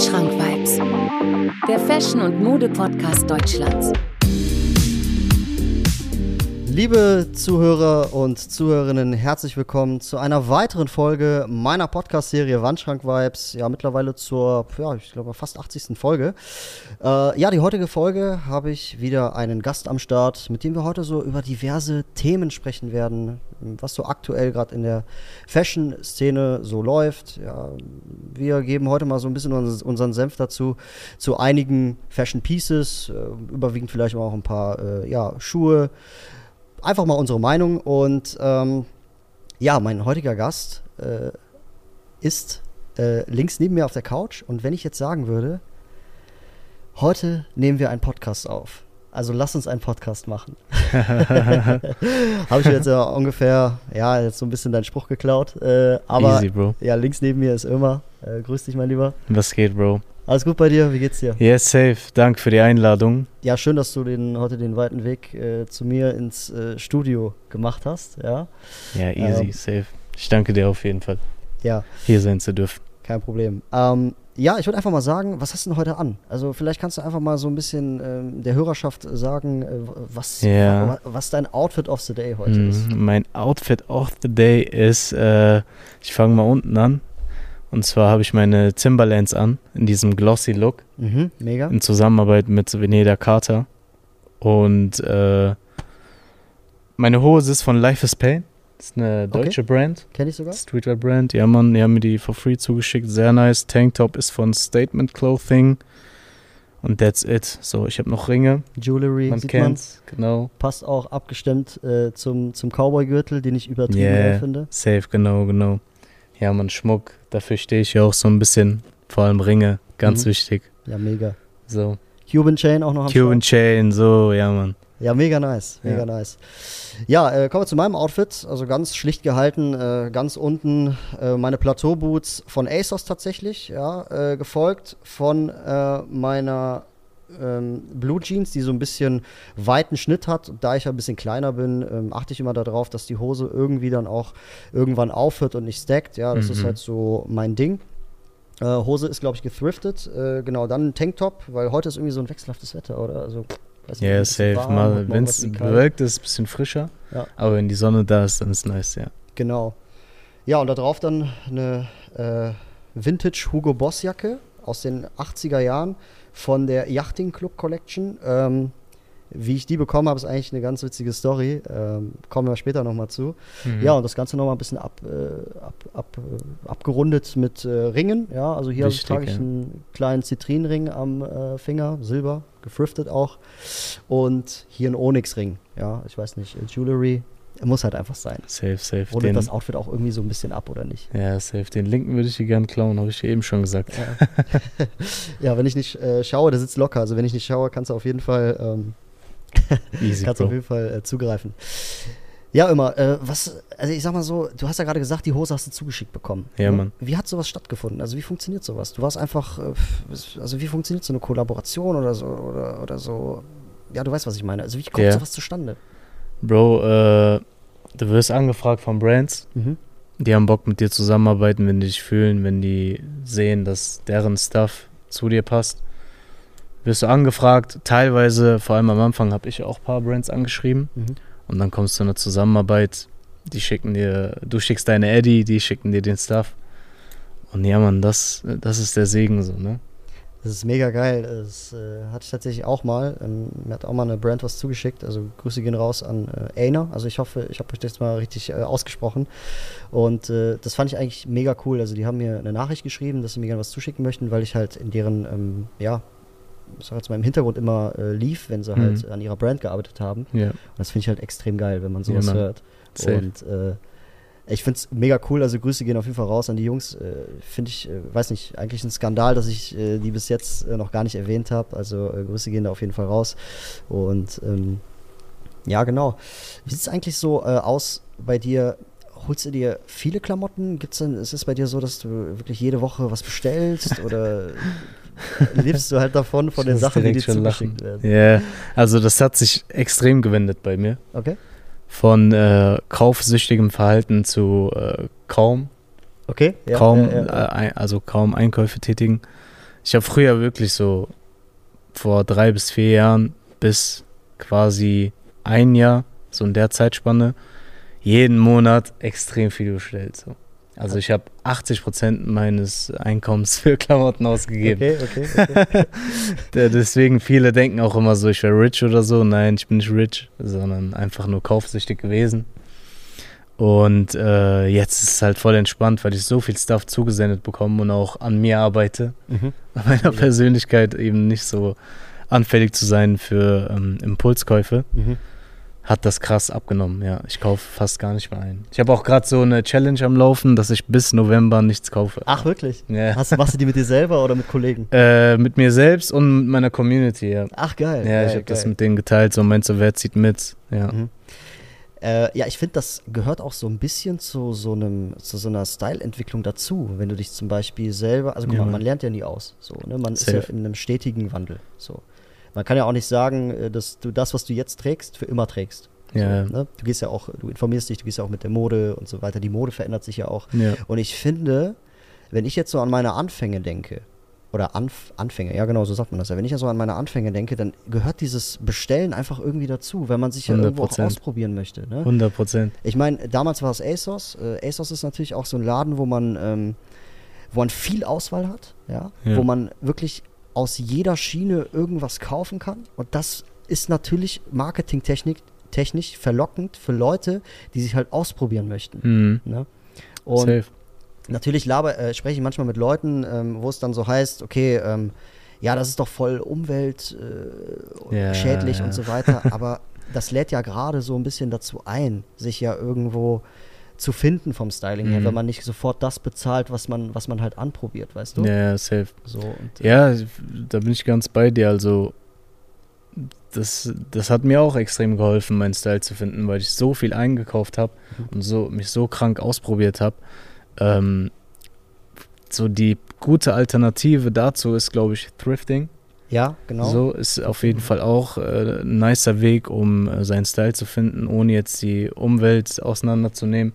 Wandschrank-Vibes, der Fashion- und Mode-Podcast Deutschlands. Liebe Zuhörer und Zuhörerinnen, herzlich willkommen zu einer weiteren Folge meiner Podcast-Serie Wandschrank Vibes. Ja, mittlerweile zur, ja, ich glaube, fast 80. Folge. Äh, ja, die heutige Folge habe ich wieder einen Gast am Start, mit dem wir heute so über diverse Themen sprechen werden, was so aktuell gerade in der Fashion-Szene so läuft. Ja, wir geben heute mal so ein bisschen unseren Senf dazu, zu einigen Fashion Pieces, äh, überwiegend vielleicht auch ein paar äh, ja, Schuhe einfach mal unsere Meinung. Und ähm, ja, mein heutiger Gast äh, ist äh, links neben mir auf der Couch. Und wenn ich jetzt sagen würde, heute nehmen wir einen Podcast auf. Also lass uns einen Podcast machen. Habe ich jetzt ja ungefähr, ja, jetzt so ein bisschen deinen Spruch geklaut. Äh, aber Easy, Bro. ja, links neben mir ist immer. Äh, grüß dich, mein Lieber. Was geht, Bro? Alles gut bei dir? Wie geht's dir? Yes, safe. Danke für die Einladung. Ja, schön, dass du den, heute den weiten Weg äh, zu mir ins äh, Studio gemacht hast. Ja, Ja, easy, Ähm. safe. Ich danke dir auf jeden Fall, ja hier sein zu dürfen. kein Problem. Ähm, ja, ich würde einfach mal sagen, was hast du denn heute an? Also vielleicht kannst du einfach mal so ein bisschen ähm, der Hörerschaft sagen, äh, was, wa- was dein Outfit of the Day heute ist. Mhm. Mein Outfit of the Day ist, äh, ich fange mal unten an. Und zwar habe ich meine Timberlands an, in diesem glossy Look, Mhm, mega. in Zusammenarbeit mit Veneda Carter. Und äh, meine Hose ist von Life is Pain. Das ist eine deutsche Brand. Kenn ich sogar? Streetwear Brand, ja Mann, die haben mir die for free zugeschickt, sehr nice. Tanktop ist von Statement Clothing und that's it. So, ich habe noch Ringe, Jewelry, man sieht kennt's, genau. Passt auch abgestimmt äh, zum, zum Cowboy-Gürtel, den ich übertrieben Yeah. finde. Safe, genau, genau. Ja, man, Schmuck, dafür stehe ich ja auch so ein bisschen, vor allem Ringe, ganz Mhm. wichtig. Ja, mega. So, Cuban Chain auch noch am Cuban Start. Chain, so, ja Mann. Ja, mega nice, mega Ja. nice. Ja, äh, kommen wir zu meinem Outfit. Also ganz schlicht gehalten, äh, ganz unten äh, meine Plateau-Boots von ASOS tatsächlich, ja, äh, gefolgt von äh, meiner ähm, Blue Jeans, die so ein bisschen weiten Schnitt hat. Und da ich ja ein bisschen kleiner bin, ähm, achte ich immer darauf, dass die Hose irgendwie dann auch irgendwann aufhört und nicht stackt. Ja, das ist Mhm. halt so mein Ding. Äh, Hose ist, glaube ich, gethriftet. Äh, genau, dann ein Tanktop, weil heute ist irgendwie so ein wechselhaftes Wetter, oder? Also, weiß nicht, Ja, bisschen safe. wenn es bewölkt ist, ist es ein bisschen frischer. Ja. Aber wenn die Sonne da ist, dann ist nice, ja. Genau. Ja, und da drauf dann eine äh, Vintage Hugo Boss Jacke aus den 80er Jahren von der Yachting Club Collection. Ähm, wie ich die bekommen habe, ist eigentlich eine ganz witzige Story. Ähm, kommen wir später nochmal zu. Mhm. Ja, und das Ganze nochmal ein bisschen ab, äh, ab, ab, äh, abgerundet mit äh, Ringen. Ja, also hier Wichtig, trage ich ja. einen kleinen Zitrinring am äh, Finger, Silber, gefriftet auch. Und hier einen Onyx-Ring. Ja, ich weiß nicht, Jewelry. Muss halt einfach sein. Safe, safe. Rundet das Outfit auch irgendwie so ein bisschen ab, oder nicht? ja, safe. Den linken würde ich dir gern klauen, habe ich dir eben schon gesagt. Ja, ja wenn ich nicht äh, schaue, der sitzt locker. Also wenn ich nicht schaue, kannst du auf jeden Fall, ähm, Easy, kannst auf jeden Fall äh, zugreifen. Ja, immer. Äh, was, also ich sag mal so, du hast ja gerade gesagt, die Hose hast du zugeschickt bekommen. Ja, ne? Mann. Wie hat sowas stattgefunden? Also wie funktioniert sowas? Du warst einfach, äh, also wie funktioniert so eine Kollaboration oder so oder, oder so? Ja, du weißt, was ich meine. Also wie kommt Ja. sowas zustande? Bro, äh, du wirst angefragt von Brands. Mhm. Die haben Bock mit dir zusammenarbeiten, wenn die dich fühlen, wenn die sehen, dass deren Stuff zu dir passt. Wirst du angefragt. Teilweise, vor allem am Anfang, habe ich auch ein paar Brands angeschrieben. Mhm. Und dann kommst du zu einer Zusammenarbeit. Die schicken dir, du schickst deine Eddie, die schicken dir den Stuff. Und ja, Mann, das, das ist der Segen so, ne? Das ist mega geil. Das äh, hatte ich tatsächlich auch mal. Ähm, mir hat auch mal eine Brand was zugeschickt. Also Grüße gehen raus an äh, Aina. Also ich hoffe, ich habe euch das mal richtig äh, ausgesprochen. Und äh, das fand ich eigentlich mega cool. Also die haben mir eine Nachricht geschrieben, dass sie mir gerne was zuschicken möchten, weil ich halt in deren, ähm, ja, ich sag jetzt mal im Hintergrund immer äh, lief, wenn sie Mhm. halt an ihrer Brand gearbeitet haben. Und Ja, das finde ich halt extrem geil, wenn man Ja, sowas Mann. hört. safe. Und äh, ich finde es mega cool, also Grüße gehen auf jeden Fall raus an die Jungs. Äh, finde ich, äh, weiß nicht, eigentlich ein Skandal, dass ich äh, die bis jetzt äh, noch gar nicht erwähnt habe. Also äh, Grüße gehen da auf jeden Fall raus. Und ähm, ja, genau. Wie sieht es eigentlich so äh, aus bei dir? Holst du dir viele Klamotten? Gibt's denn, ist es bei dir so, dass du wirklich jede Woche was bestellst? oder lebst du halt davon, von den Sachen, die dir zugeschickt lachen. werden? Ja, also das hat sich extrem gewendet bei mir. Okay? Von äh, kaufsüchtigem Verhalten zu äh, kaum, Okay? Ja, kaum, ja, ja. Äh, also kaum Einkäufe tätigen. Ich habe früher wirklich so vor drei bis vier Jahren bis quasi ein Jahr, so in der Zeitspanne, jeden Monat extrem viel bestellt. So. Also ich habe 80 Prozent meines Einkommens für Klamotten ausgegeben. Okay, okay, okay. Deswegen viele denken auch immer so, ich wäre rich oder so. Nein, ich bin nicht rich, sondern einfach nur kaufsüchtig gewesen. Und äh, jetzt ist es halt voll entspannt, weil ich so viel Stuff zugesendet bekomme und auch an mir arbeite, mhm. an meiner Persönlichkeit eben nicht so anfällig zu sein für ähm, Impulskäufe, Mhm. Hat das krass abgenommen. Ja, ich kaufe fast gar nicht mehr ein. Ich habe auch gerade so eine Challenge am Laufen, dass ich bis November nichts kaufe. Ach, wirklich? Ja. Hast, machst du die mit dir selber oder mit Kollegen? Äh, mit mir selbst und mit meiner Community, ja. Ach, geil. Ja, ich geil, habe das mit denen geteilt, so meinst du, wer zieht mit? Ja. Mhm. Äh, ja, ich finde, das gehört auch so ein bisschen zu so einem, zu so einer Style-Entwicklung dazu, wenn du dich zum Beispiel selber, also guck Ja, mal, man lernt ja nie aus, so, ne? Man ist ja Safe. in einem stetigen Wandel, so. Man kann ja auch nicht sagen, äh, dass du das, was du jetzt trägst, für immer trägst. Ja. So, ne? Du gehst ja auch, du informierst dich, du gehst ja auch mit der Mode und so weiter. Die Mode verändert sich ja auch. Ja. Und ich finde, wenn ich jetzt so an meine Anfänge denke, oder Anf Anfänge, ja genau, so sagt man das ja. Wenn ich ja so an meine Anfänge denke, dann gehört dieses Bestellen einfach irgendwie dazu, weil man sich ja irgendwo auch 100%. ausprobieren möchte. Ne? 100 Prozent. Ich meine, damals war es ASOS. Äh, ASOS ist natürlich auch so ein Laden, wo man, ähm, wo man viel Auswahl hat, ja? Ja. wo man wirklich aus jeder Schiene irgendwas kaufen kann. Und das ist natürlich marketingtechnisch technisch verlockend für Leute, die sich halt ausprobieren möchten. Mhm. Ne? Und Safe. natürlich laber, äh, spreche ich manchmal mit Leuten, ähm, wo es dann so heißt, okay, ähm, ja, das ist doch voll umweltschädlich äh, ja. und so weiter, aber das lädt ja gerade so ein bisschen dazu ein, sich ja irgendwo zu finden vom Styling her, Mhm. wenn man nicht sofort das bezahlt, was man, was man halt anprobiert, weißt du? Ja, ja, safe. So, und, äh, Ja, da bin ich ganz bei dir. Also, das, das hat mir auch extrem geholfen, meinen Style zu finden, weil ich so viel eingekauft habe Mhm. und so, mich so krank ausprobiert habe. Ähm, so die gute Alternative dazu ist, glaube ich, Thrifting. Ja, genau. So ist auf jeden Fall auch äh, ein nicer Weg, um äh, seinen Style zu finden, ohne jetzt die Umwelt auseinanderzunehmen.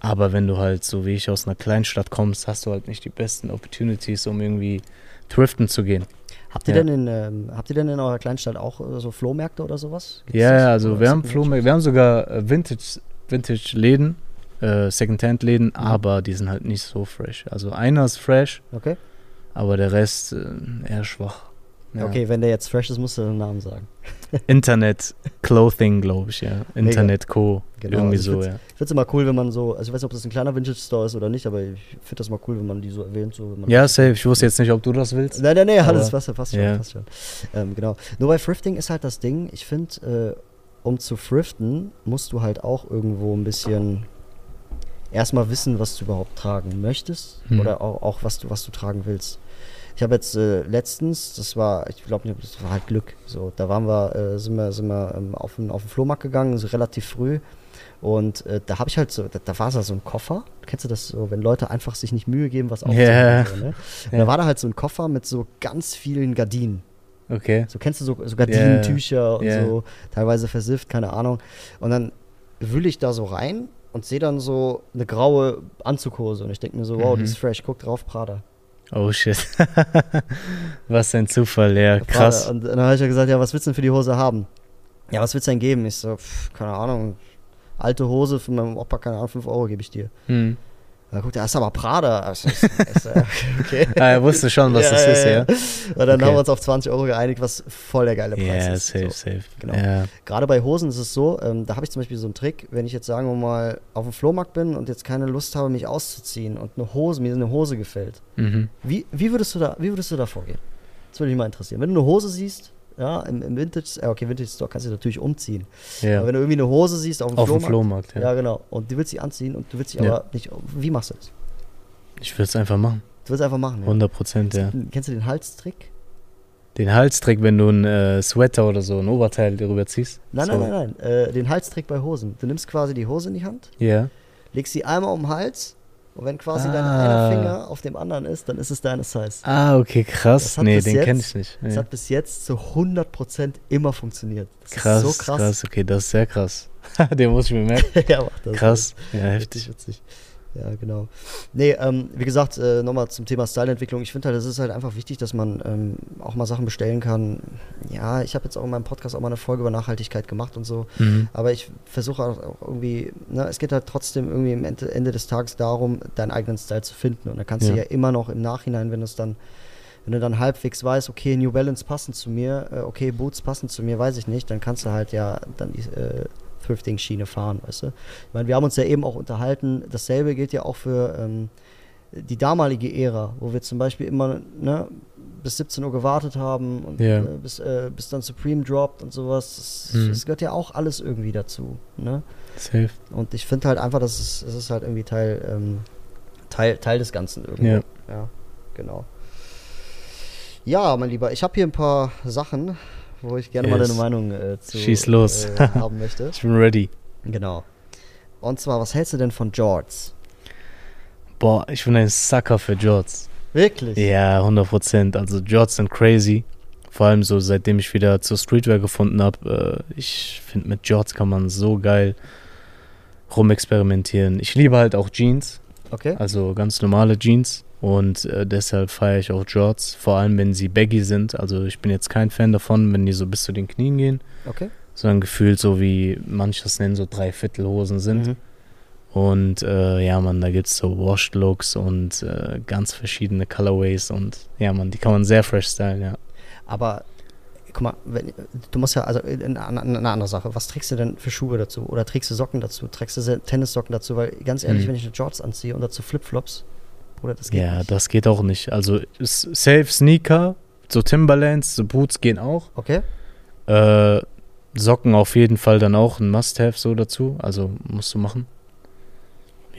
Aber wenn du halt so wie ich aus einer Kleinstadt kommst, hast du halt nicht die besten Opportunities, um irgendwie thriften zu gehen. Habt ihr Ja. denn in, ähm, habt ihr denn in eurer Kleinstadt auch äh, so Flohmärkte oder sowas? Gibt's Ja, ja, also wir haben Flohmärkte, wir haben sogar äh, Vintage, Vintage-Läden, äh, Secondhand-Läden, aber die sind halt nicht so fresh. Also einer ist fresh? Okay. aber der Rest äh, eher schwach. Ja. Okay, wenn der jetzt fresh ist, musst du den Namen sagen. Internet Clothing, glaube ich, ja. Internet Co. Genau, Irgendwie also ich so, ja. Ich finde es immer cool, wenn man so, also ich weiß nicht, ob das ein kleiner Vintage-Store ist oder nicht, aber ich finde das mal cool, wenn man die so erwähnt. So, wenn man Ja, safe. Ich wusste jetzt nicht, ob du das willst. Nein, nein, nein, alles passt, passt schon, ja. passt schon. Ähm, genau. Nur bei Thrifting ist halt das Ding, ich finde, äh, um zu thriften, musst du halt auch irgendwo ein bisschen erstmal wissen, was du überhaupt tragen möchtest Mhm. oder auch, auch was du, was du tragen willst. Ich habe jetzt äh, letztens, das war, ich glaube nicht, das war halt Glück. So, da waren wir, äh, sind wir, sind wir ähm, auf, den, auf den Flohmarkt gegangen, so relativ früh. Und äh, da habe ich halt so, da, da war so ein Koffer. Kennst du das so, wenn Leute einfach sich nicht Mühe geben, was aufzunehmen? Ja. So, ne? Und Ja. da war da halt so ein Koffer mit so ganz vielen Gardinen. Okay. So kennst du so, so Gardinentücher und Ja. so, teilweise versifft, keine Ahnung. Und dann wühle ich da so rein und sehe dann so eine graue Anzughose und ich denke mir so, wow, die Mhm. ist fresh, guck drauf, Prada. Oh shit. Was ein Zufall, ja. Krass. Und dann habe ich ja gesagt, ja, was willst du denn für die Hose haben? Ja, was willst du denn geben? Ich so, pff, keine Ahnung, alte Hose für meinen Opa, keine Ahnung, 5 Euro gebe ich dir. Hm. Da guckt er, das ist aber Prada. So, ich so, okay. Ah, er wusste schon, was das ist, ja. Und dann Okay. haben wir uns auf 20 Euro geeinigt, was voll der geile Preis Ja, ist. safe, So. safe. genau. Ja. Gerade bei Hosen ist es so, ähm, da habe ich zum Beispiel so einen Trick, wenn ich jetzt sagen wir mal auf dem Flohmarkt bin und jetzt keine Lust habe, mich auszuziehen und eine Hose, mir eine Hose gefällt. Mhm. Wie, wie, würdest du da, wie würdest du da vorgehen? Das würde mich mal interessieren. Wenn du eine Hose siehst, ja, im, im Vintage, äh, okay, Vintage Store kannst du natürlich umziehen. Ja. Aber wenn du irgendwie eine Hose siehst auf dem Auf dem Flohmarkt, Flohmarkt, ja. ja. genau, und du willst sie anziehen und du willst sie Ja. aber nicht, wie machst du das? Ich würde es einfach machen. Du willst einfach machen. Ja. 100 Prozent, ja. Kennst du den Halstrick? Den Halstrick, wenn du einen äh, Sweater oder so, ein Oberteil darüber ziehst. Nein, so. nein, nein, nein. Äh, den Halstrick bei Hosen. Du nimmst quasi die Hose in die Hand, Ja. legst sie einmal um den Hals und wenn quasi dein Ah. einer Finger auf dem anderen ist, dann ist es deine Size. Ah, okay, Das krass. Nee, den kenne ich nicht. Das Ja. hat bis jetzt zu 100% immer funktioniert. Das Krass, so krass, krass. Okay, das ist sehr krass. den muss ich mir merken. ja, mach das. Krass. Ja, heftig. witzig. Ja, genau. Nee, ähm, wie gesagt, äh, nochmal zum Thema Styleentwicklung. Ich finde halt, es ist halt einfach wichtig, dass man ähm, auch mal Sachen bestellen kann. Ja, ich habe jetzt auch in meinem Podcast auch mal eine Folge über Nachhaltigkeit gemacht und so. Mhm. Aber ich versuche auch, auch irgendwie, ne, es geht halt trotzdem irgendwie am Ende, Ende des Tages darum, deinen eigenen Style zu finden. Und da kannst Ja. du ja immer noch im Nachhinein, wenn du es dann, wenn du dann halbwegs weißt, okay, New Balance passen zu mir, äh, okay, Boots passen zu mir, weiß ich nicht, dann kannst du halt ja dann die äh, Thrifting-Schiene fahren, weißt du. Ich meine, wir haben uns ja eben auch unterhalten, dasselbe gilt ja auch für ähm, die damalige Ära, wo wir zum Beispiel immer ne, bis 17 Uhr gewartet haben und Ja. äh, bis, äh, bis dann Supreme droppt und sowas. Das, Mhm. das gehört ja auch alles irgendwie dazu. Ne? Safe. Und ich finde halt einfach, dass es, es ist halt irgendwie Teil, ähm, Teil, Teil des Ganzen irgendwie. Ja. ja, genau. Ja, mein Lieber, ich habe hier ein paar Sachen, wo ich gerne mal Yes. deine Meinung äh, zu Schieß los. Äh, haben möchte. Ich bin ready. Genau. Und zwar, was hältst du denn von Jorts? Boah, ich bin ein Sucker für Jorts. Wirklich? Ja, 100 Prozent. Also Jorts sind crazy. Vor allem so, seitdem ich wieder zur Streetwear gefunden habe. Äh, ich finde, mit Jorts kann man so geil rumexperimentieren. Ich liebe halt auch Jeans. Okay. Also ganz normale Jeans. Und äh, deshalb feiere ich auch Jorts. Vor allem, wenn sie baggy sind. Also ich bin jetzt kein Fan davon, wenn die so bis zu den Knien gehen. Okay. Sondern gefühlt so wie manches nennen, so Dreiviertelhosen sind. Mhm. Und äh, ja, man, da gibt es so Washed Looks und äh, ganz verschiedene Colorways und ja, man, die kann man sehr fresh stylen, ja. Aber guck mal, wenn, du musst ja, also äh, eine, eine andere Sache, was trägst du denn für Schuhe dazu? Oder trägst du Socken dazu? Trägst du Tennissocken dazu? Weil ganz ehrlich, Mhm. wenn ich eine Jorts anziehe und dazu Flipflops, oder das geht Ja, nicht. das geht auch nicht. Also Safe Sneaker, so Timberlands, so Boots gehen auch. Okay. Äh, Socken auf jeden Fall dann auch ein Must-Have so dazu. Also musst du machen.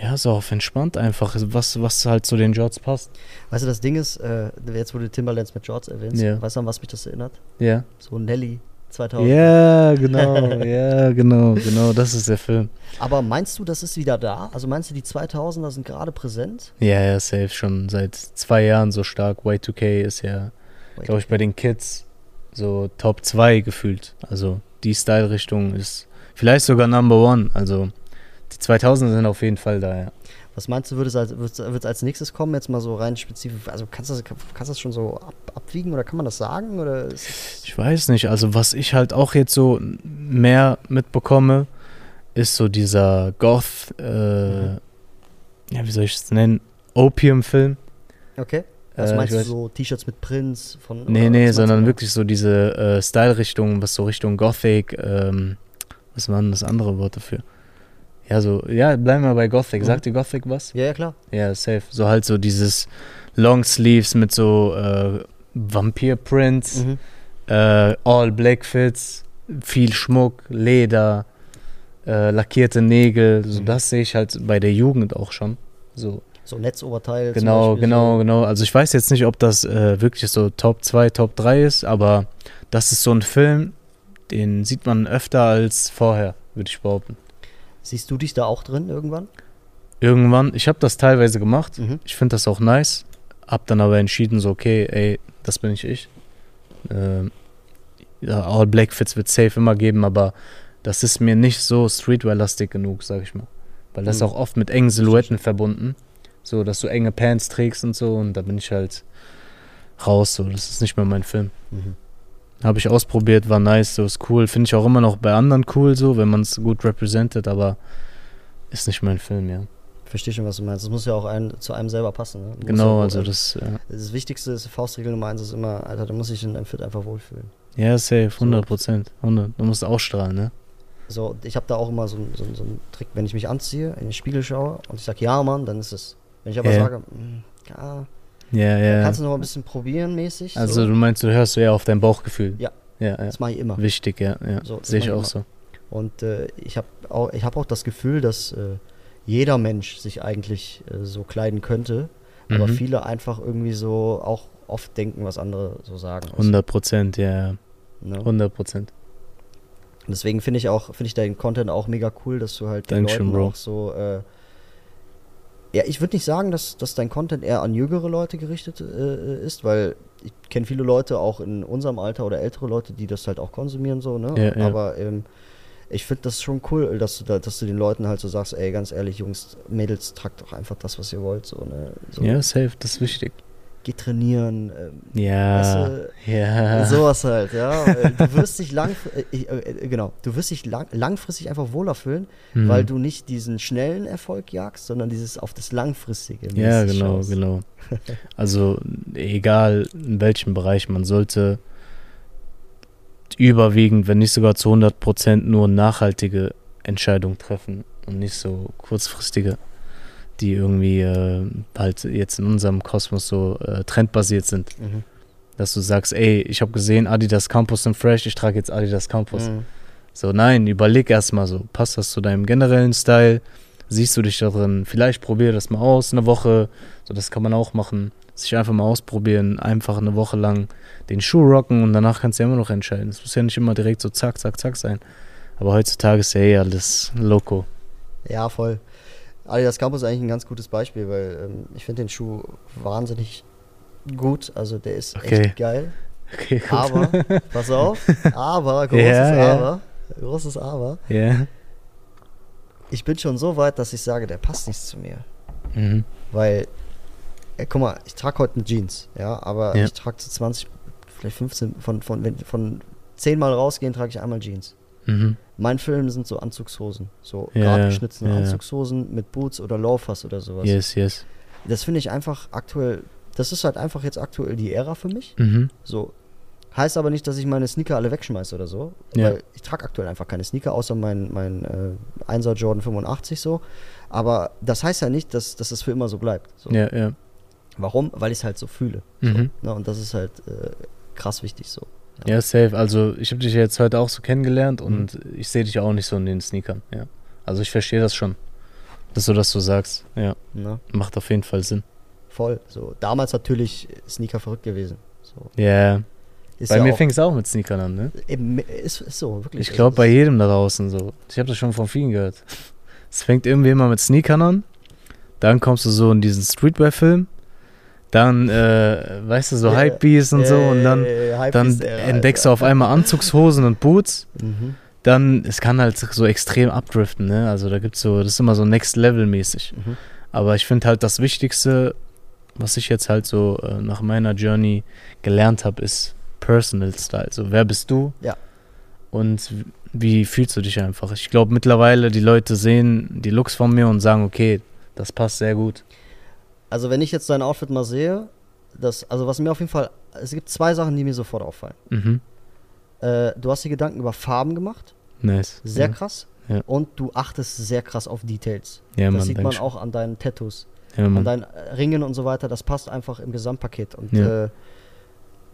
Ja, auch auf entspannt einfach, was, was halt zu den Jorts passt. Weißt du, das Ding ist, äh, jetzt du Timberlands mit Jorts erwähnst, Ja. weißt du, an was mich das erinnert? Ja. So Nelly 2000. Ja, genau, ja, genau, genau, das ist der Film. Aber meinst du, das ist wieder da? Also meinst du, die 2000er sind gerade präsent? Ja, ja, safe schon seit zwei Jahren so stark. Y2K ist ja, glaube ich, bei den Kids so Top 2 gefühlt. Also die Style-Richtung ist vielleicht sogar Number One. Also die 2000er sind auf jeden Fall da, ja. Was meinst du, würde es als, wird's- wird's als nächstes kommen? Jetzt mal so rein spezifisch. Also kannst du das, kannst das schon so ab, abwiegen oder kann man das sagen? Oder Ich weiß nicht, also was ich halt auch jetzt so mehr mitbekomme, ist so dieser Goth, äh, Mhm. ja, wie soll ich es nennen? Opium-Film. okay. Was Äh, meinst ich du so T-Shirts mit Prinz von Nee, nee, sondern du? wirklich so diese äh, Style-Richtung, was so Richtung Gothic, ähm, was war denn das andere Wort dafür? Ja, so, ja, bleiben wir bei Gothic. Mhm. Sagt ihr Gothic was? Ja, ja, klar. Ja, safe. So halt so dieses Long Sleeves mit so äh, Vampir-Prints, Mhm. äh, All Black Fits, viel Schmuck, Leder, äh, lackierte Nägel. So, Mhm. das sehe ich halt bei der Jugend auch schon. So, So Netzoberteil. Genau, Beispiel, genau, So. genau. Also ich weiß jetzt nicht, ob das äh, wirklich so Top 2, Top 3 ist, aber das ist so ein Film, den sieht man öfter als vorher, würde ich behaupten. Siehst du dich da auch drin irgendwann? Irgendwann, ich habe das teilweise gemacht, Mhm. ich finde das auch nice, hab dann aber entschieden, so okay, ey, das bin nicht ich. Ähm, ja, All Black Fits wird safe immer geben, aber das ist mir nicht so Streetwear-lastig genug, sag ich mal. Weil das ist Mhm. auch oft mit engen Silhouetten verbunden. So, dass du enge Pants trägst und so und da bin ich halt raus, so. Das ist nicht mehr mein Film. Mhm. Habe ich ausprobiert, war nice, so ist cool. Finde ich auch immer noch bei anderen cool, so, wenn man es gut representet, aber ist nicht mein Film, ja. Verstehe schon, was du meinst. Das muss ja auch ein, zu einem selber passen. Ne? Genau, also äh, das, ja. Das Wichtigste ist, Faustregel Nummer eins ist immer, Alter, da muss ich in deinem Fit einfach wohlfühlen. Ja, safe, 100 Prozent. 100. Du musst ausstrahlen, ne? So, ich habe da auch immer so, einen- so, so einen Trick, wenn ich mich anziehe, in den Spiegel schaue und ich sage, ja, Mann, dann ist es. Wenn ich aber Ja. sage, "Mm, ja, Ja, ja. kannst du noch ein bisschen probieren mäßig? Also so. du meinst, du hörst eher auf dein Bauchgefühl. Ja. Ja, ja. Das mache ich immer. Wichtig, ja, ja. So, Sehe ich auch immer. so. Und äh, ich habe auch, ich hab auch das Gefühl, dass äh, jeder Mensch sich eigentlich äh, so kleiden könnte, aber Mhm. viele einfach irgendwie so auch oft denken, was andere so sagen. 100 Prozent, ja, ja. Ne? 100 Prozent. Deswegen finde ich auch, finde ich deinen Content auch mega cool, dass du halt den Dankeschön, Leuten Bro. auch so, äh, ja, ich würde nicht sagen, dass, dass dein Content eher an jüngere Leute gerichtet äh, ist, weil ich kenne viele Leute auch in unserem Alter oder ältere Leute, die das halt auch konsumieren so, ne? Ja, ja. Aber ähm, ich finde das schon cool, dass du da, dass du den Leuten halt so sagst, ey, ganz ehrlich, Jungs, Mädels, tragt doch einfach das, was ihr wollt. So, ne? so, Ja, safe, das ist wichtig. Geht trainieren, ähm, Ja, Weißt du, ja. sowas halt, ja. Du wirst dich lang, äh, äh, genau, du wirst dich lang, langfristig einfach wohler fühlen, Mhm. weil du nicht diesen schnellen Erfolg jagst, sondern dieses auf das langfristige. Ja, genau, schaust. genau. Also egal in welchem Bereich, man sollte überwiegend, wenn nicht sogar zu 100 Prozent nur nachhaltige Entscheidungen treffen und nicht so kurzfristige, die irgendwie äh, halt jetzt in unserem Kosmos so äh, trendbasiert sind. Mhm. Dass du sagst, ey, ich habe gesehen, Adidas Campus sind fresh, ich trage jetzt Adidas Campus. Mhm. So, nein, überleg erstmal so, passt das zu deinem generellen Style? Siehst du dich da drin? Vielleicht probier das mal aus, eine Woche. So, das kann man auch machen. Sich einfach mal ausprobieren, einfach eine Woche lang den Schuh rocken und danach kannst du ja immer noch entscheiden. Es muss ja nicht immer direkt so zack, zack, zack sein. Aber heutzutage ist ja eh alles loco. Ja, voll. Adidas Campus ist eigentlich ein ganz gutes Beispiel, weil ähm, ich finde den Schuh wahnsinnig gut. Also der ist Okay. echt geil. Okay, gut. Aber, pass auf, aber, großes ja. Aber, großes Aber. Ja. Ich bin schon so weit, dass ich sage, der passt nicht zu mir. Mhm. Weil, äh, guck mal, ich trage heute eine Jeans, ja, aber Ja. ich trage zu 20, vielleicht 15, von, von, wenn, von 10 Mal rausgehen, trage ich einmal Jeans. Mhm. Mein Film sind so Anzugshosen, so Ja, gerade geschnitzene ja. Anzugshosen mit Boots oder Loafers oder sowas. Yes, yes. Das finde ich einfach aktuell, das ist halt einfach jetzt aktuell die Ära für mich. Mhm. So. Heißt aber nicht, dass ich meine Sneaker alle wegschmeiße oder so. Ja. Weil ich trage aktuell einfach keine Sneaker, außer mein, mein äh, 1er Jordan 85 so. Aber das heißt ja nicht, dass, dass es für immer so bleibt. So. Ja, ja. Warum? Weil ich es halt so fühle. Mhm. So, ne? Und das ist halt äh, krass wichtig so. Ja, safe. Also ich habe dich jetzt heute auch so kennengelernt und Mhm. ich sehe dich auch nicht so in den Sneakern. Ja. Also ich verstehe das schon. Das so, dass du sagst. Ja, Ne? macht auf jeden Fall Sinn. Voll. So. Damals natürlich Sneaker verrückt gewesen. So. Ja, Ist bei ja mir fing es auch mit Sneakern an, ne? Eben, ist, ist so, wirklich. Ich glaube das- bei jedem da draußen so. Ich habe das schon von vielen gehört. Es fängt irgendwie immer mit Sneakern an, dann kommst du so in diesen Streetwear-Film, dann, äh, weißt du, so Ja, Hypebeast und so äh, und dann, Hypebeast dann Era, entdeckst du auf einmal Anzugshosen und Boots. Mhm. Dann, es kann halt so extrem abdriften, ne? Also da gibt's so, das ist immer so Next-Level-mäßig. Mhm. Aber ich finde halt das Wichtigste, was ich jetzt halt so äh, nach meiner Journey gelernt habe, ist Personal Style. So, wer bist du? Ja. Und wie fühlst du dich einfach? Ich glaube mittlerweile, die Leute sehen die Looks von mir und sagen, okay, das passt sehr gut. Also wenn ich jetzt dein Outfit mal sehe, das, also was mir auf jeden Fall, es gibt zwei Sachen, die mir sofort auffallen. Mhm. Äh, du hast dir Gedanken über Farben gemacht, Nice. sehr ja. krass. Ja. Und du achtest sehr krass auf Details. Ja, das Mann, sieht man auch an deinen Tattoos, Ja, an deinen äh, Ringen und so weiter. Das passt einfach im Gesamtpaket. Und äh,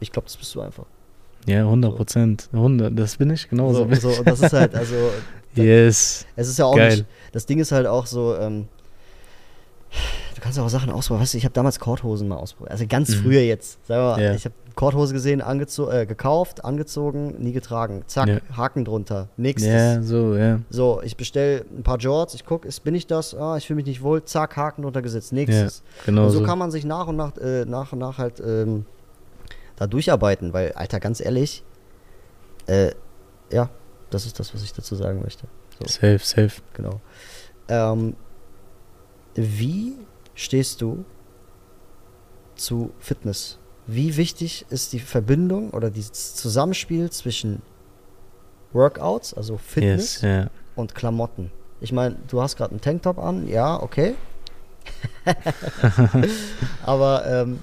ich glaube, das bist du einfach. Ja, 100 Prozent. 100, das bin ich, genau so, so, so, und das ist halt, also, Yes. es ist ja auch Geil. nicht, das Ding ist halt auch so, ähm, du kannst ja auch Sachen ausprobieren. Weißt du, ich habe damals Korthosen mal ausprobiert. Also ganz Mhm. früher jetzt. Sag mal, Ja. ich habe Korthose gesehen, angezo äh, gekauft, angezogen, nie getragen. Zack, Ja. Haken drunter. Nächstes. Ja, so, ja. So, ich bestelle ein paar Jorts, ich gucke, bin ich das? Ah, ich fühle mich nicht wohl. Zack, Haken drunter gesetzt. Nächstes. Genau und so, so. kann man sich nach und nach, äh, nach und nach halt ähm, da durcharbeiten, weil, Alter, ganz ehrlich, äh, ja, das ist das, was ich dazu sagen möchte. So, Safe, safe. genau. Ähm, wie stehst du zu Fitness? Wie wichtig ist die Verbindung oder dieses Zusammenspiel zwischen Workouts, also Fitness, Yes, ja. und Klamotten? Ich meine, du hast gerade einen Tanktop an, ja, okay. Aber ähm,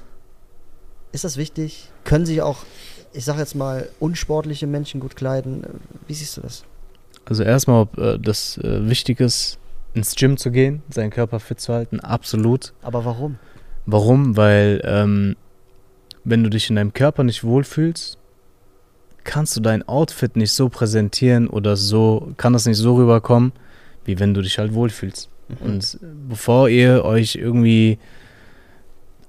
ist das wichtig? Können sich auch, ich sag jetzt mal, unsportliche Menschen gut kleiden? Wie siehst du das? Also erstmal, ob äh, das äh, wichtig ist, ins Gym zu gehen, seinen Körper fit zu halten, absolut. Aber warum? Warum? Weil ähm, wenn du dich in deinem Körper nicht wohlfühlst, kannst du dein Outfit nicht so präsentieren oder so, kann das nicht so rüberkommen, wie wenn du dich halt wohlfühlst. Und bevor ihr euch irgendwie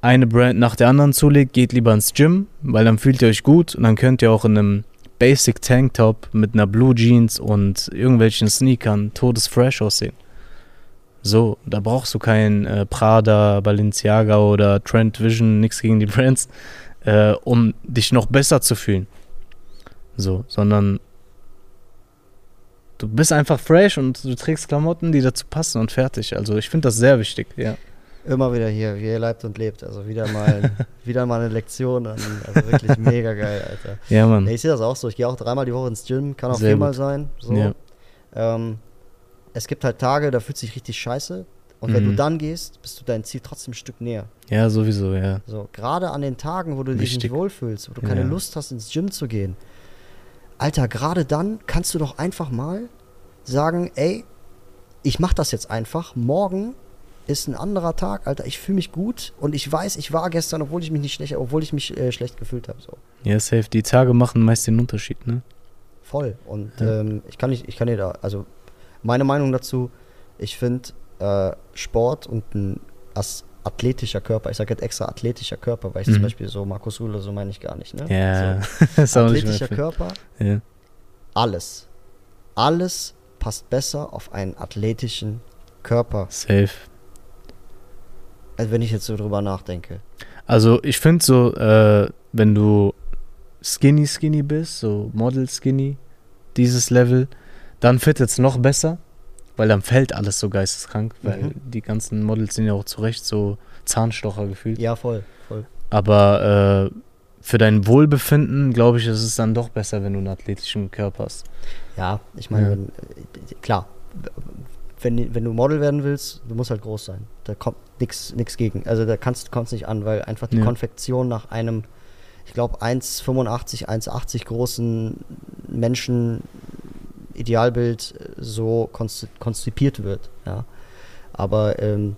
eine Brand nach der anderen zulegt, geht lieber ins Gym, weil dann fühlt ihr euch gut und dann könnt ihr auch in einem Basic Tanktop mit einer Blue Jeans und irgendwelchen Sneakern todesfresh aussehen. So, da brauchst du kein äh, Prada, Balenciaga oder Trend Vision, nix gegen die Brands, äh, um dich noch besser zu fühlen. So, sondern Du bist einfach fresh und du trägst Klamotten, die dazu passen und fertig. Also ich finde das sehr wichtig, ja. Immer wieder hier, wie ihr leibt und lebt. Also wieder mal, wieder mal eine Lektion. An, also wirklich mega geil, Alter. Ja, Mann. Ich sehe das auch so. Ich gehe auch dreimal die Woche ins Gym, kann auch Sehr viermal gut. sein. So. Ja. Ähm, es gibt halt Tage, da fühlt sich richtig scheiße. Und wenn Mhm. du dann gehst, bist du dein Ziel trotzdem ein Stück näher. Ja, sowieso, ja. So, gerade an den Tagen, wo du dich Wichtig. nicht wohlfühlst, wo du keine Ja. Lust hast, ins Gym zu gehen. Alter, gerade dann kannst du doch einfach mal sagen, ey, ich mach das jetzt einfach. Morgen ist ein anderer Tag, Alter. Ich fühle mich gut und ich weiß, ich war gestern, obwohl ich mich nicht schlecht, obwohl ich mich äh, schlecht gefühlt habe. So. Ja, safe. Die Tage machen meist den Unterschied, ne? Voll. Und Ja. ähm, ich kann nicht, ich kann dir da, also meine Meinung dazu, ich finde äh, Sport und ein as athletischer Körper, ich sage jetzt extra athletischer Körper, weil ich zum Mhm. Beispiel so Markus Rühle, so meine ich gar nicht, ne? Ja, So, ist auch nicht mehr athletischer. Körper, Ja. alles. Alles passt besser auf einen athletischen Körper, Safe. als wenn ich jetzt so drüber nachdenke. Also ich finde so, äh, wenn du skinny skinny bist, so Model skinny, dieses Level, dann fittet's noch besser, weil dann fällt alles so geisteskrank, weil Mhm. die ganzen Models sind ja auch zu Recht so Zahnstocher gefühlt. Ja, voll, voll. Aber äh, für dein Wohlbefinden, glaube ich, ist es dann doch besser, wenn du einen athletischen Körper hast. Ja, ich meine, Ja. äh, klar, wenn, wenn du Model werden willst, du musst halt groß sein. Da kommt nichts gegen. Also da kannst du nicht an, weil einfach die Ja. Konfektion nach einem, ich glaube, 1,85, 1,80 großen Menschen Idealbild äh, so konzipiert wird. Ja. Aber ähm,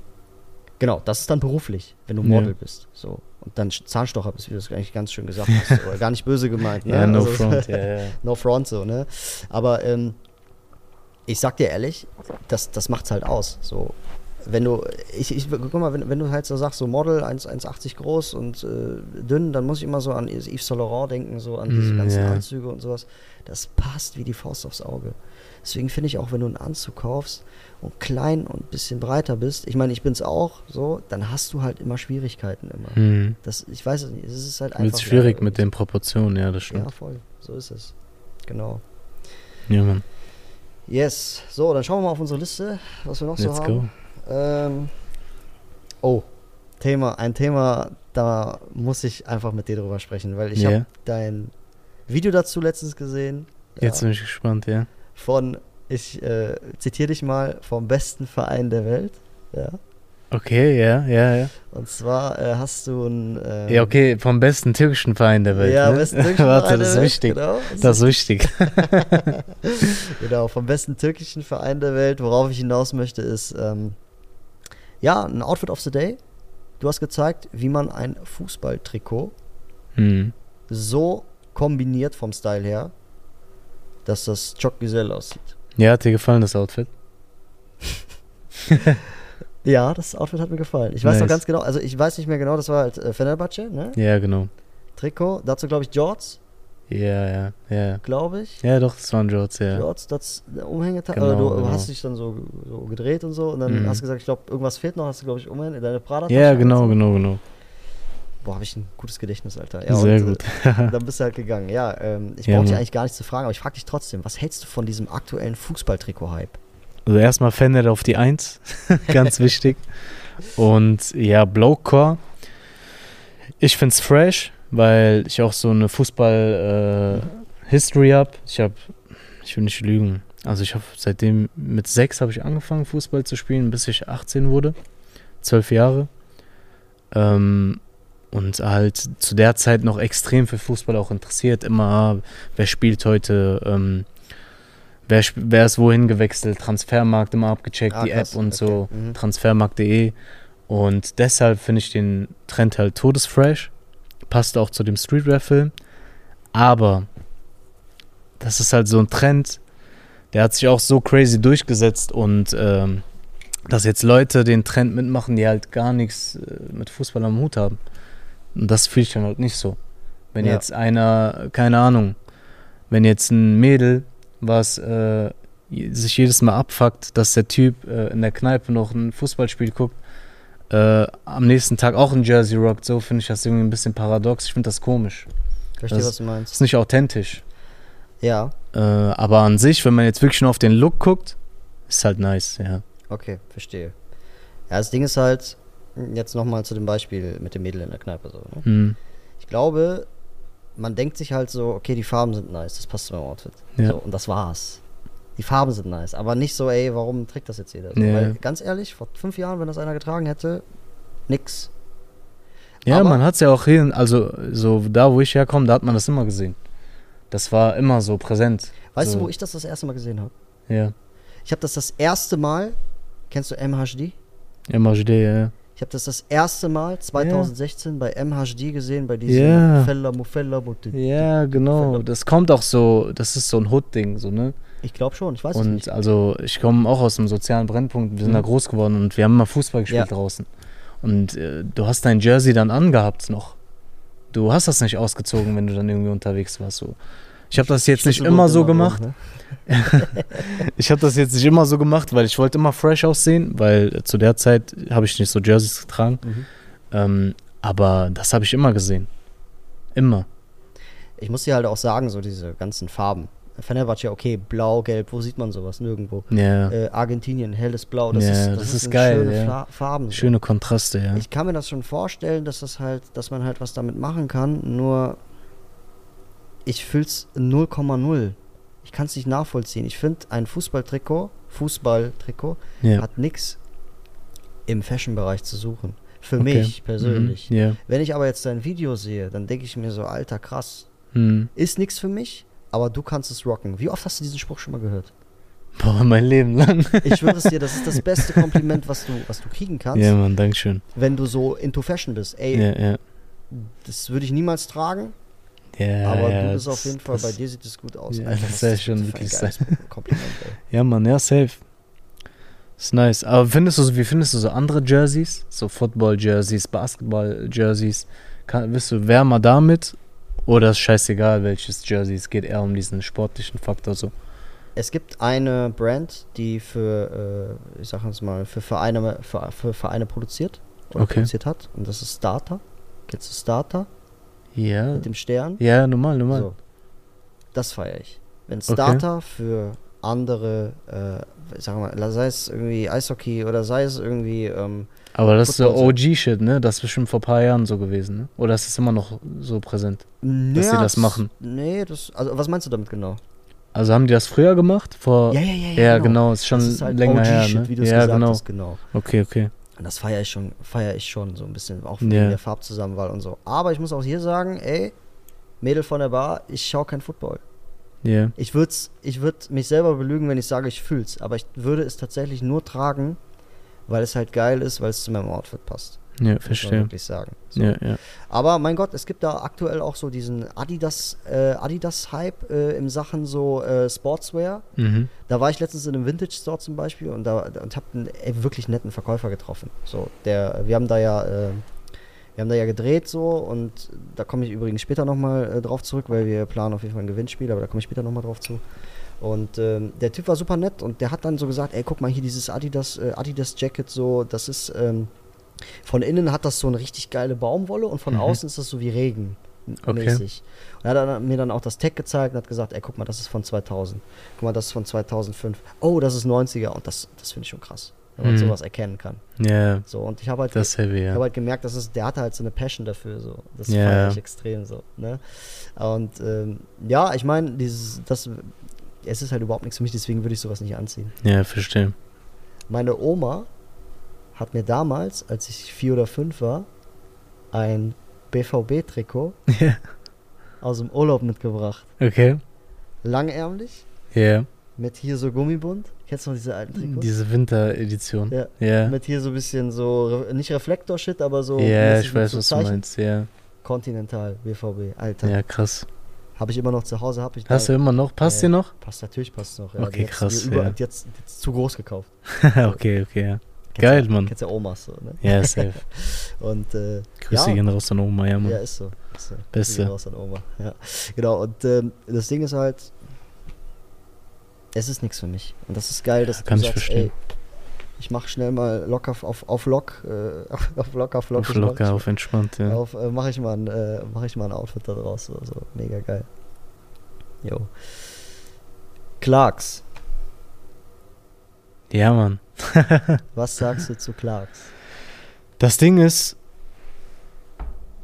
genau, das ist dann beruflich, wenn du Ja. Model bist. So. Und dann Zahnstocher bist, wie du es eigentlich ganz schön gesagt hast. Oder gar nicht böse gemeint. Ne? Ja, no Also- front, ja, ja. no front so, ne? Aber ähm, ich sag dir ehrlich, das, das macht's halt aus. So, wenn du, ich, ich guck mal, wenn, wenn du halt so sagst, so Model 1 1,80 groß und äh, dünn, dann muss ich immer so an Yves Saint Laurent denken, so an diese Mm, ganzen ja. Anzüge und sowas. Das passt wie die Faust aufs Auge. Deswegen finde ich auch, wenn du einen Anzug kaufst und klein und ein bisschen breiter bist, ich meine, ich bin's auch, so, dann hast du halt immer Schwierigkeiten immer. Hm. Das, ich weiß es nicht, es ist halt einfach. Wird schwierig mit den Proportionen, ja, das Ja, stimmt. voll, so ist es. Genau. Ja, Mann. Yes. So, dann schauen wir mal auf unsere Liste, was wir noch so Let's haben. go. Ähm, oh, Thema, ein Thema, da muss ich einfach mit dir drüber sprechen, weil ich Ja. habe dein Video dazu letztens gesehen. Jetzt ja, bin ich gespannt, ja. von, ich äh, zitiere dich mal, vom besten Verein der Welt. Ja. Okay, ja, ja, ja. Und zwar äh, hast du ein. ähm, Ja, okay, vom besten türkischen Verein der Welt. Ja, ne? besten türkischen Warte, Verein das ist wichtig. Genau. Das ist wichtig. Genau, vom besten türkischen Verein der Welt. Worauf ich hinaus möchte, ist, ähm, ja, ein Outfit of the Day. Du hast gezeigt, wie man ein Fußballtrikot Hm. so kombiniert vom Style her, dass das çok güzel aussieht. Ja, hat dir gefallen, das Outfit? Ja, das Outfit hat mir gefallen. Ich weiß noch Nice. ganz genau, also ich weiß nicht mehr genau, das war halt äh, Fenerbahce, ne? Ja, genau. Trikot, dazu glaube ich Jorts, Ja, ja, ja. glaube ich. Ja, doch, das waren Jorts, ja. Jorts, das Umhängeteil. Genau, oder du genau. hast dich dann so, so gedreht und so und dann Mhm. hast du gesagt, ich glaube, irgendwas fehlt noch, hast du, glaube ich, Umhänge, deine prada Ja, genau, genau, genau. Boah, habe ich ein gutes Gedächtnis, Alter. Ja, Sehr und, gut. Äh, dann bist du halt gegangen. Ja, ähm, ich Ja, brauche dich eigentlich gar nicht zu fragen, aber ich frage dich trotzdem, was hältst du von diesem aktuellen Fußballtrikot-Hype? Also erstmal Fender auf die 1, ganz wichtig. Und ja, Blowcore. Ich find's fresh, weil ich auch so eine Fußball-History habe. Ich habe, ich will nicht lügen. Also ich habe seitdem mit sechs habe ich angefangen Fußball zu spielen, bis ich 18 wurde. Zwölf Jahre. Ähm, und halt zu der Zeit noch extrem für Fußball auch interessiert. Immer, ah, wer spielt heute, ähm, wer, wer ist wohin gewechselt, Transfermarkt immer abgecheckt, Ah, die App und so, okay, mhm. transfermarkt.de. Und deshalb finde ich den Trend halt todesfresh. Passt auch zu dem Streetwear-Film. Aber das ist halt so ein Trend, der hat sich auch so crazy durchgesetzt und ähm, dass jetzt Leute den Trend mitmachen, die halt gar nichts äh, mit Fußball am Hut haben. Und das fühle ich dann halt nicht so. Wenn Ja. jetzt einer, keine Ahnung, wenn jetzt ein Mädel, was äh, sich jedes Mal abfuckt, dass der Typ äh, in der Kneipe noch ein Fußballspiel guckt, äh, am nächsten Tag auch ein Jersey rockt, so finde ich das irgendwie ein bisschen paradox. Ich finde das komisch. Verstehe, Das- was du meinst. ist nicht authentisch. Ja, Äh, aber an sich, wenn man jetzt wirklich nur auf den Look guckt, ist halt nice, ja. Okay, verstehe. Ja, das Ding ist halt, jetzt nochmal zu dem Beispiel mit dem Mädel in der Kneipe so. Ne? Hm. Ich glaube, man denkt sich halt so, okay, die Farben sind nice, das passt zu meinem Outfit. Ja. So, und das war's. Die Farben sind nice, aber nicht so, ey, warum trägt das jetzt jeder? So, Ja. Weil ganz ehrlich, vor fünf Jahren, wenn das einer getragen hätte, nix. Ja, Aber- man hat es ja auch hier, also so da, wo ich herkomme, da hat man das immer gesehen. Das war immer so präsent. Weißt so, du, wo ich das das erste Mal gesehen habe? Ja, Ich habe das das erste Mal, kennst du MHD? MHD, ja. Ich habe das das erste Mal 2016 bei MHD gesehen, bei diesem Ja. Fella Mufella. Ja, genau. Das kommt auch so, das ist so ein Hood-Ding, so, ne? Ich glaube schon, ich weiß es Und nicht. also ich komme auch aus einem sozialen Brennpunkt, wir sind Mhm. da groß geworden und wir haben immer Fußball gespielt Ja. draußen. Und äh, du hast dein Jersey dann angehabt noch. Du hast das nicht ausgezogen, wenn du dann irgendwie unterwegs warst. So. Ich habe das jetzt nicht immer so gemacht. ne? Ich habe das jetzt nicht immer so gemacht, weil ich wollte immer fresh aussehen, weil zu der Zeit habe ich nicht so Jerseys getragen. Mhm. Ähm, aber das habe ich immer gesehen. Immer. Ich muss dir halt auch sagen, so diese ganzen Farben. Fenerbahce, okay, blau, gelb, wo sieht man sowas? Nirgendwo. Ja. Äh, Argentinien, helles Blau, das Ja, ist, das das ist, geil, schöne ja. Farben. Schöne Kontraste, ja. Ich kann mir das schon vorstellen, dass das halt, dass man halt was damit machen kann, nur ich fühl's 0,0. Ich kann es nicht nachvollziehen. Ich finde, ein Fußballtrikot, Fußballtrikot, ja. hat nix im Fashion-Bereich zu suchen. Für Okay. mich persönlich. Mhm. Ja. Wenn ich aber jetzt dein Video sehe, dann denke ich mir so, alter, krass. Mhm. Ist nix für mich, aber du kannst es rocken. Wie oft hast du diesen Spruch schon mal gehört? Boah, mein Leben lang. Ich schwöre es dir, das ist das beste Kompliment, was du, was du kriegen kannst, ja, Mann, Dankeschön. wenn du so into Fashion bist. Ey, Ja, ja. das würde ich niemals tragen, Ja, aber ja, du bist das- auf jeden Fall, das- bei dir sieht es gut aus. Ja, Alter, das ist schon wirklich geiles Kompliment, ey. Ja, Mann, ja, safe. Ist nice. Aber findest du, so- wie findest du so andere Jerseys? So Football-Jerseys, Basketball-Jerseys? Bist du wärmer damit? Oder ist scheißegal, welches Jersey? Es geht eher um diesen sportlichen Faktor so. Es gibt eine Brand, die für, äh, ich sag jetzt mal, für Vereine, für, für Vereine produziert oder Okay. produziert hat. Und das ist Starter. Kennst du Starter Ja. mit dem Stern? Ja, normal, normal. So. Das feiere ich. Wenn Starter für andere, äh, ich sag mal, sei es irgendwie Eishockey oder sei es irgendwie, ähm, Aber das ist so OG-Shit, ne? Das ist bestimmt vor ein paar Jahren so gewesen, ne? Oder ist es immer noch so präsent? Dass sie ja, das machen. Nee, das, also was meinst du damit genau? Also haben die das früher gemacht? Vor. ja, ja, genau. Ist schon ist halt länger her, ne? wie du ja, gesagt genau. hast, genau. Okay, okay. Und das feiere ich schon, feiere ich schon so ein bisschen, auch wegen Ja. der Farbzusammenwahl und so. Aber ich muss auch hier sagen, ey, Mädel von der Bar, ich schaue kein Football. Ja. Ich würde ich würd mich selber belügen, wenn ich sage, ich fühl's. Aber ich würde es tatsächlich nur tragen, weil es halt geil ist, weil es zu meinem Outfit passt. Ja, Muss man verstehe. wirklich sagen. So. Ja, ja. Aber mein Gott, es gibt da aktuell auch so diesen Adidas, äh, Adidas-Hype äh, in Sachen so äh, Sportswear. Mhm. Da war ich letztens in einem Vintage Store zum Beispiel und da und habe einen ey, wirklich netten Verkäufer getroffen. So, der, wir haben da ja, äh, wir haben da ja gedreht so und da komme ich übrigens später nochmal äh, drauf zurück, weil wir planen auf jeden Fall ein Gewinnspiel, aber da komme ich später nochmal drauf zu. Und ähm, der Typ war super nett und der hat dann so gesagt, ey, guck mal hier dieses Adidas, äh, Adidas Jacket so, das ist ähm, von innen hat das so eine richtig geile Baumwolle und von Mhm. außen ist das so wie Regen Okay. mäßig. Und er hat mir dann auch das Tag gezeigt und hat gesagt, ey, guck mal, das ist von 2000. Guck mal, das ist von 2005. Oh, das ist 90er und das, das finde ich schon krass, wenn man Mhm. sowas erkennen kann. Ja, So, und ich habe halt, das heavy, ja. hab halt gemerkt, dass es, der hatte halt so eine Passion dafür, so. Das Ja. feiere ich extrem so, ne? Und ähm, ja, ich meine, dieses, das, es ist halt überhaupt nichts für mich, deswegen würde ich sowas nicht anziehen. Ja, verstehe. Meine Oma hat mir damals, als ich vier oder fünf war, ein BVB-Trikot Ja. aus dem Urlaub mitgebracht. Okay. Langärmlich, Ja. mit hier so Gummibund. Kennst du noch diese alten Trikots? Diese Winteredition. Ja. Ja. Mit hier so ein bisschen so, nicht Reflektor-Shit, aber so. Ja, mäßig ich weiß, so was du meinst. Ja. Continental, BVB, Alter. Ja, krass. Habe ich immer noch zu Hause, habe ich Hast du da- immer noch? Passt Ja. dir noch? Passt natürlich, passt noch. Ja, Okay, krass, Über, ja. die hat's zu groß gekauft. okay, okay, ja. Kennst Geil, ja, Mann. Kennst ja Omas so, ne? Ja, safe. Und, äh, Grüße Ja. gehen raus an Oma, ja, Mann. Ja, ist so. Ist so. Beste. Grüße raus an Oma. Ja. Genau, und ähm, das Ding ist halt, es ist nichts für mich. Und das ist geil, dass kann du ich sagst, verstehen. ey, ich mach schnell mal locker auf, auf, Lock, äh, auf, locker, auf Lock. auf locker, auf entspannt, ja. auf äh, mach ich mal ein, äh, mach ich mal ein Outfit da draus. So, so. Mega geil. Jo. Clarks. Ja, Mann. Was sagst du zu Clarks? Das Ding ist,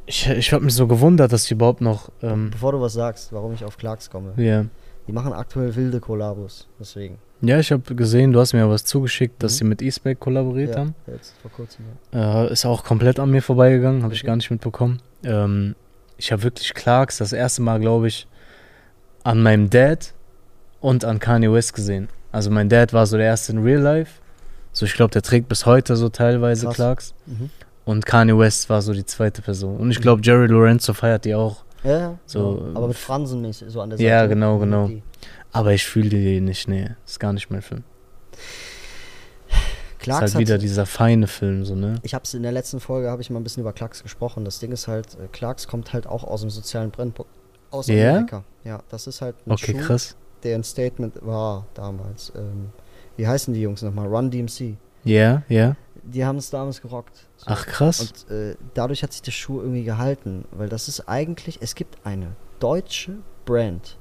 ich, ich habe mich so gewundert, dass die überhaupt noch. Ähm, Bevor du was sagst, warum ich auf Clarks komme. ja. Die machen aktuell wilde Kollabos, deswegen. Ja, ich habe gesehen, du hast mir was zugeschickt, dass Mhm. sie mit E-Spec kollaboriert Ja, haben. jetzt vor kurzem. Ja. Äh, ist auch komplett an mir vorbeigegangen, habe ich Okay. gar nicht mitbekommen. Ähm, ich habe wirklich Clarks das erste Mal, glaube ich, an meinem Dad und an Kanye West gesehen. Also mein Dad war so der erste in Real Life. So, ich glaube, der trägt bis heute so teilweise Krass. Clarks. Mhm. Und Kanye West war so die zweite Person. Und ich glaube, Jerry Lorenzo feiert die auch. Ja. So, genau. aber mit Fransen mäßig, so an der Seite. Ja, genau, Mhm, genau. die. Aber ich fühle die nicht, nee. Ist gar nicht mein Film. Clarks ist halt wieder dieser feine Film, so, ne? ich habe es in der letzten Folge, habe ich mal ein bisschen über Clarks gesprochen. Das Ding ist halt, äh, Clarks kommt halt auch aus dem sozialen Brennpunkt. Aus Ja? Amerika. Ja, das ist halt ein Okay, Schuh, krass. der ein Statement war damals. Ähm, wie heißen die Jungs nochmal? Run DMC. Ja, ja. Die haben es damals gerockt. So. Ach, krass. Und äh, dadurch hat sich der Schuh irgendwie gehalten, weil das ist eigentlich, es gibt eine deutsche Brand.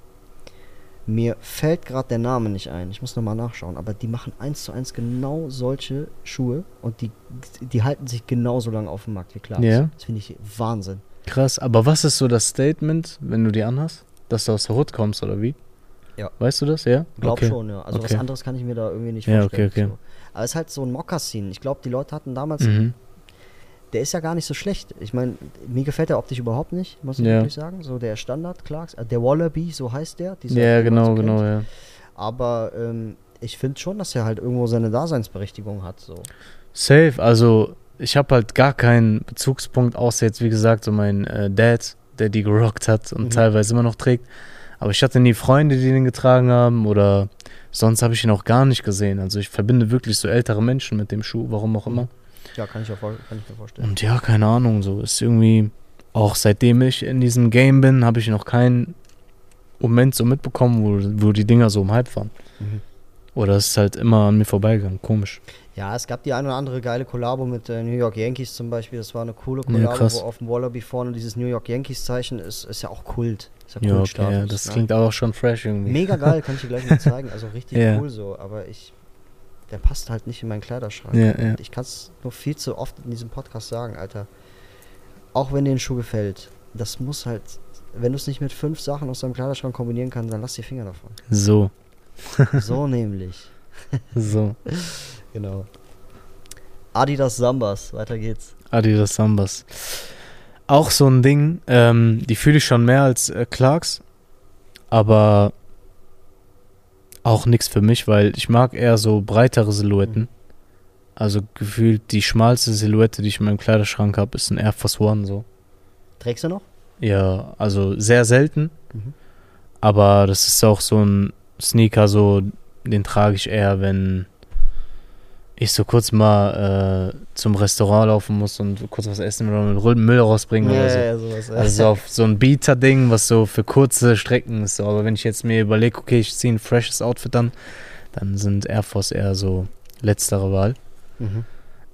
Mir fällt gerade der Name nicht ein, ich muss nochmal nachschauen, aber die machen eins zu eins genau solche Schuhe und die, die halten sich genauso lange auf dem Markt wie Clarks. Ja. Das finde ich Wahnsinn. Krass. Aber was ist so das Statement, wenn du die anhast? Dass du aus der Hood kommst, oder wie? Ja. Weißt du das, ja? Glaub okay. schon, ja. Also was Okay. anderes kann ich mir da irgendwie nicht Ja, vorstellen. okay, okay. So. Aber es ist halt so ein Mokassin. Ich glaube, die Leute hatten damals Mhm. Der ist ja gar nicht so schlecht. Ich meine, mir gefällt der optisch überhaupt nicht, muss ich Ja. wirklich sagen. So der Standard Clarks, äh, der Wallaby, so heißt der. dieser, Ja, genau, so genau, ja. Aber ähm, ich finde schon, dass er halt irgendwo seine Daseinsberechtigung hat. So. Safe, also ich habe halt gar keinen Bezugspunkt, außer jetzt, wie gesagt, so mein äh, Dad, der die gerockt hat und Mhm. teilweise immer noch trägt. Aber ich hatte nie Freunde, die den getragen haben oder sonst habe ich ihn auch gar nicht gesehen. Also ich verbinde wirklich so ältere Menschen mit dem Schuh, warum auch immer. Ja, kann ich, vor- kann ich mir vorstellen. Und ja, keine Ahnung, so ist irgendwie, auch seitdem ich in diesem Game bin, habe ich noch keinen Moment so mitbekommen, wo, wo die Dinger so im Hype waren. Mhm. Oder es ist halt immer an mir vorbeigegangen, komisch. Ja, es gab die eine oder andere geile Kollabo mit äh, New York Yankees zum Beispiel. Das war eine coole Ja, Kollabo, krass. wo auf dem Wallaby vorne dieses New York Yankees Zeichen ist. Ist ja auch Kult. Ist ja, Ja, okay, ja, das ne? klingt aber auch schon fresh irgendwie. Mega geil, kann ich dir gleich mal zeigen. Also richtig Ja. cool so. Aber ich, der passt halt nicht in meinen Kleiderschrank. Ja, ja. Ich kann es nur viel zu oft in diesem Podcast sagen, Alter. Auch wenn dir ein Schuh gefällt, das muss halt, wenn du es nicht mit fünf Sachen aus deinem Kleiderschrank kombinieren kannst, dann lass die Finger davon. So, So nämlich. so. Genau. Adidas Sambas, weiter geht's. Adidas Sambas. Auch so ein Ding, ähm, die fühle ich schon mehr als äh, Clarks, aber auch nichts für mich, weil ich mag eher so breitere Silhouetten. Also gefühlt die schmalste Silhouette, die ich in meinem Kleiderschrank habe, ist ein Air Force One so. Trägst du noch? Ja, also sehr selten, Mhm. aber das ist auch so ein Sneaker, so den trage ich eher, wenn ich so kurz mal äh, zum Restaurant laufen muss und kurz was essen oder Müll rausbringen oder so. ja, sowas. Also so auf so ein Beater-Ding, was so für kurze Strecken ist. So. Aber wenn ich jetzt mir überlege, okay, ich ziehe ein freshes Outfit an, dann sind Air Force eher so letztere Wahl. mhm.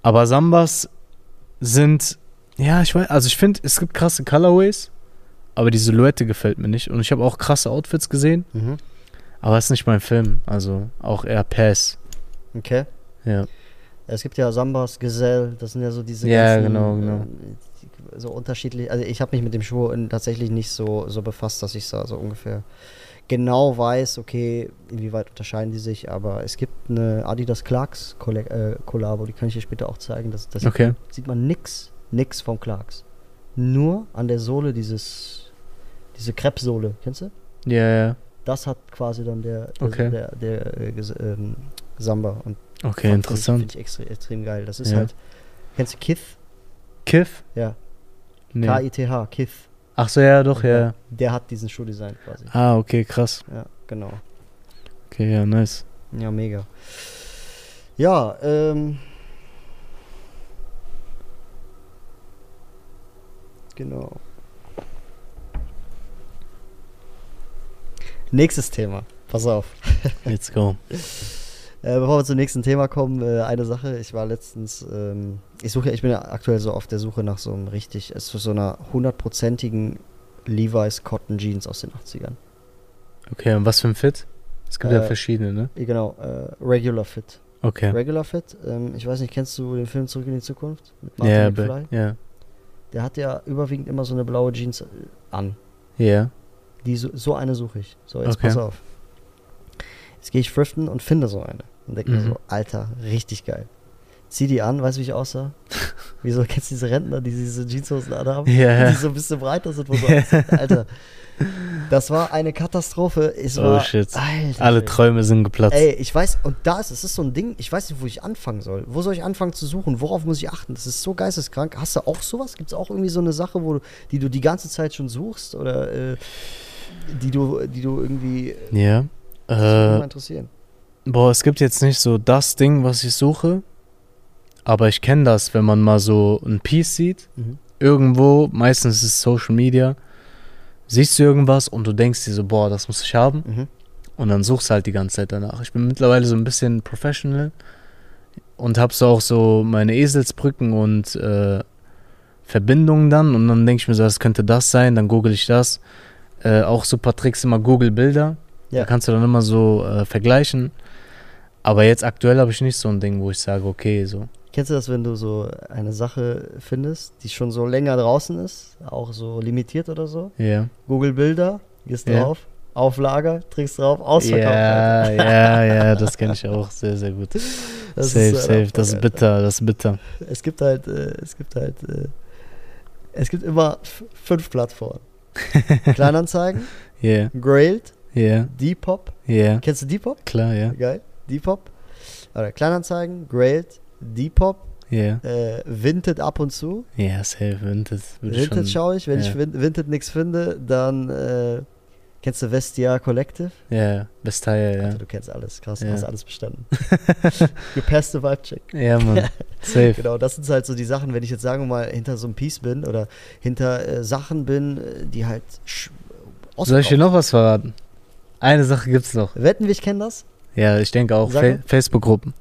Aber Sambas sind, ja, ich weiß, also ich finde, es gibt krasse Colorways, aber die Silhouette gefällt mir nicht. Und ich habe auch krasse Outfits gesehen, Mhm. aber es ist nicht mein Film. Also auch eher Pass. Okay. Ja. Es gibt ja Sambas, Gesell, das sind ja so diese Ja, ganzen, genau, genau. äh, so unterschiedlich. Also ich habe mich mit dem Schuh tatsächlich nicht so, so befasst, dass ich da so ungefähr genau weiß, okay, inwieweit unterscheiden die sich, aber es gibt eine Adidas Clarks äh, Kollabo, die kann ich dir später auch zeigen. Das, das Okay. sieht, sieht man nix, nix vom Clarks. Nur an der Sohle dieses, diese Kreppsohle, kennst du? Ja, ja. Das hat quasi dann der, der, Okay. der, der, äh, Ges- ähm, Samba und Okay, Fand interessant. Finde ich, extrem, extrem geil. Das ist Ja. halt. Kennst du Kith? Kiff? Ja. Nee. K-I-T-H, Kith. Ach so, ja, doch, ja. ja. Der hat diesen Schuh designt quasi. Ah, okay, krass. Ja, genau. Okay, ja, nice. Ja, mega. Ja, ähm. Genau. Nächstes Thema. Pass auf. Let's go. Äh, bevor wir zum nächsten Thema kommen, äh, eine Sache. Ich war letztens, ähm, ich suche, ich bin ja aktuell so auf der Suche nach so einem richtig, es so einer hundertprozentigen Levi's Cotton Jeans aus den 80ern. Okay, und was für ein Fit? Es gibt ja Äh, verschiedene, ne? Genau, äh, Regular Fit. Okay. Regular Fit, ähm, ich weiß nicht, kennst du den Film Zurück in die Zukunft? Mit Martin Ja, McFly? be- ja. Der hat ja überwiegend immer so eine blaue Jeans äh, an. Ja. Die, so, so eine suche ich. So, jetzt Okay. pass auf. Jetzt gehe ich thriften und finde so eine. Und denke mir Mhm. so, Alter, richtig geil. Zieh die an, weißt du, wie ich aussah? Wieso kennst du diese Rentner, die diese Jeanshosen anhaben? Ja. Die so ein bisschen breiter sind, wo so Alter. Das war eine Katastrophe. Es Oh, war, shit. Alter, Alle. Träume sind geplatzt. Ey, ich weiß, und da ist es ist so ein Ding, ich weiß nicht, wo ich anfangen soll. Wo soll ich anfangen zu suchen? Worauf muss ich achten? Das ist so geisteskrank. Hast du auch sowas? Gibt es auch irgendwie so eine Sache, wo du, die du die ganze Zeit schon suchst? Oder äh, die du, die du irgendwie Ja. das würde mich mal Äh, interessieren. Boah, es gibt jetzt nicht so das Ding, was ich suche. Aber ich kenne das, wenn man mal so ein Piece sieht. Mhm. Irgendwo, meistens ist es Social Media. Siehst du irgendwas und du denkst dir so, boah, das muss ich haben. Mhm. Und dann suchst du halt die ganze Zeit danach. Ich bin mittlerweile so ein bisschen professional und hab so auch so meine Eselsbrücken und äh, Verbindungen dann. Und dann denke ich mir so, das könnte das sein, dann google ich das. Äh, auch paar Tricks immer Google Bilder. Ja. Da kannst du dann immer so äh, vergleichen. Aber jetzt aktuell habe ich nicht so ein Ding, wo ich sage, okay, so. Kennst du das, wenn du so eine Sache findest, die schon so länger draußen ist, auch so limitiert oder so? Ja. Google Bilder, gehst Ja. drauf, auf Lager, trägst drauf, ausverkauft. Ja, Alter. ja, ja, das kenne ich auch sehr, sehr gut. Das safe, ist, safe. Das ist bitter, das ist bitter. Es gibt halt, äh, es gibt halt, äh, es gibt immer fünf Plattformen. Kleinanzeigen, Yeah, Grailed, yeah, Depop. yeah. Kennst du Depop? Klar, ja. Geil. Depop. Oder Kleinanzeigen, Grailed, Depop, Ja. äh, Vinted ab und zu. Ja, safe, Vinted. ich Vinted schaue ich. Wenn ja. ich Vin- Vinted nichts finde, dann äh, kennst du Vestia Collective? Ja, Besteier, ja. Alter, du kennst alles. Krass, du Ja. hast alles bestanden. you passed the vibe check. Ja, Mann. Safe. Genau, das sind halt so die Sachen, wenn ich jetzt sagen wir mal hinter so einem Piece bin oder hinter äh, Sachen bin, äh, die halt Soll ich dir noch was verraten? Eine Sache gibt's noch. Wetten, wir kennen das? Ja, ich denke auch Fa. Facebook-Gruppen.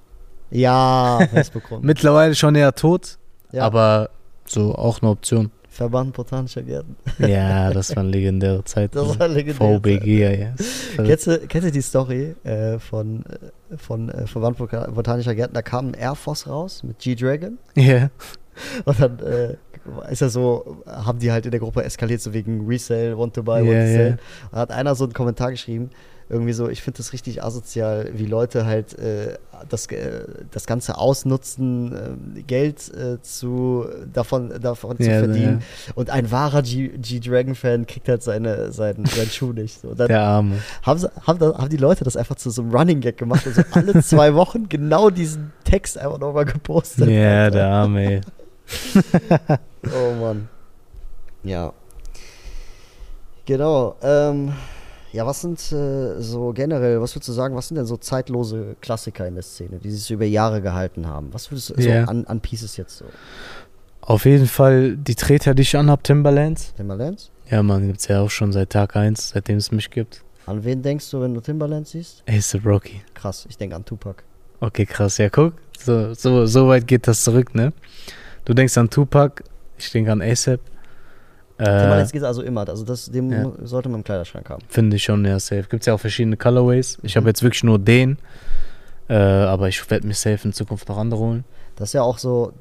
Ja, Facebook-Gruppen. Mittlerweile schon eher tot, ja, aber so auch eine Option. Verband Botanischer Gärten. Ja, das waren legendäre Zeiten. Das war legendär. VBG, ja, ja. Kennst du, kennst du die Story äh, von, äh, von äh, Verband Bota- Botanischer Gärten? Da kam ein Air Force raus mit G-Dragon. Ja, Und dann äh, ist ja so, haben die halt in der Gruppe eskaliert, so wegen Resale, want to buy, want Ja, to sell. Und hat einer so einen Kommentar geschrieben, irgendwie so, ich finde das richtig asozial, wie Leute halt äh, das, äh, das Ganze ausnutzen, ähm, Geld äh, zu, davon, davon zu Ja, verdienen. Und ein wahrer G-Dragon-Fan kriegt halt seine, seinen, seinen Schuh nicht. So. Dann der Arme. haben, sie, haben, haben die Leute das einfach zu so einem Running Gag gemacht und so alle zwei Wochen genau diesen Text einfach nochmal gepostet. Ja, der Arme, ey. Oh Mann. Ja. Genau. Ähm, ja, was sind äh, so generell, was würdest du sagen, was sind denn so zeitlose Klassiker in der Szene, die sich über Jahre gehalten haben? Was würdest du Ja. so an, an Pieces jetzt so? Auf jeden Fall die Treter, die ich anhab, Timberlands. Timberlands? Ja, Mann, gibt's ja auch schon seit Tag 1, seitdem es mich gibt. An wen denkst du, wenn du Timberlands siehst? Ace Rocky. Krass, ich denke an Tupac. Okay, krass. Ja, guck. So, so, so weit geht das zurück, ne? Du denkst an Tupac, ich denke an ASAP. Äh, geht also immer, also das, den ja. sollte man im Kleiderschrank haben. Finde ich schon, ja, safe. Gibt's ja auch verschiedene Colorways. Ich habe Mhm. jetzt wirklich nur den. Äh, aber ich werde mir safe in Zukunft noch andere holen. Das ist ja auch so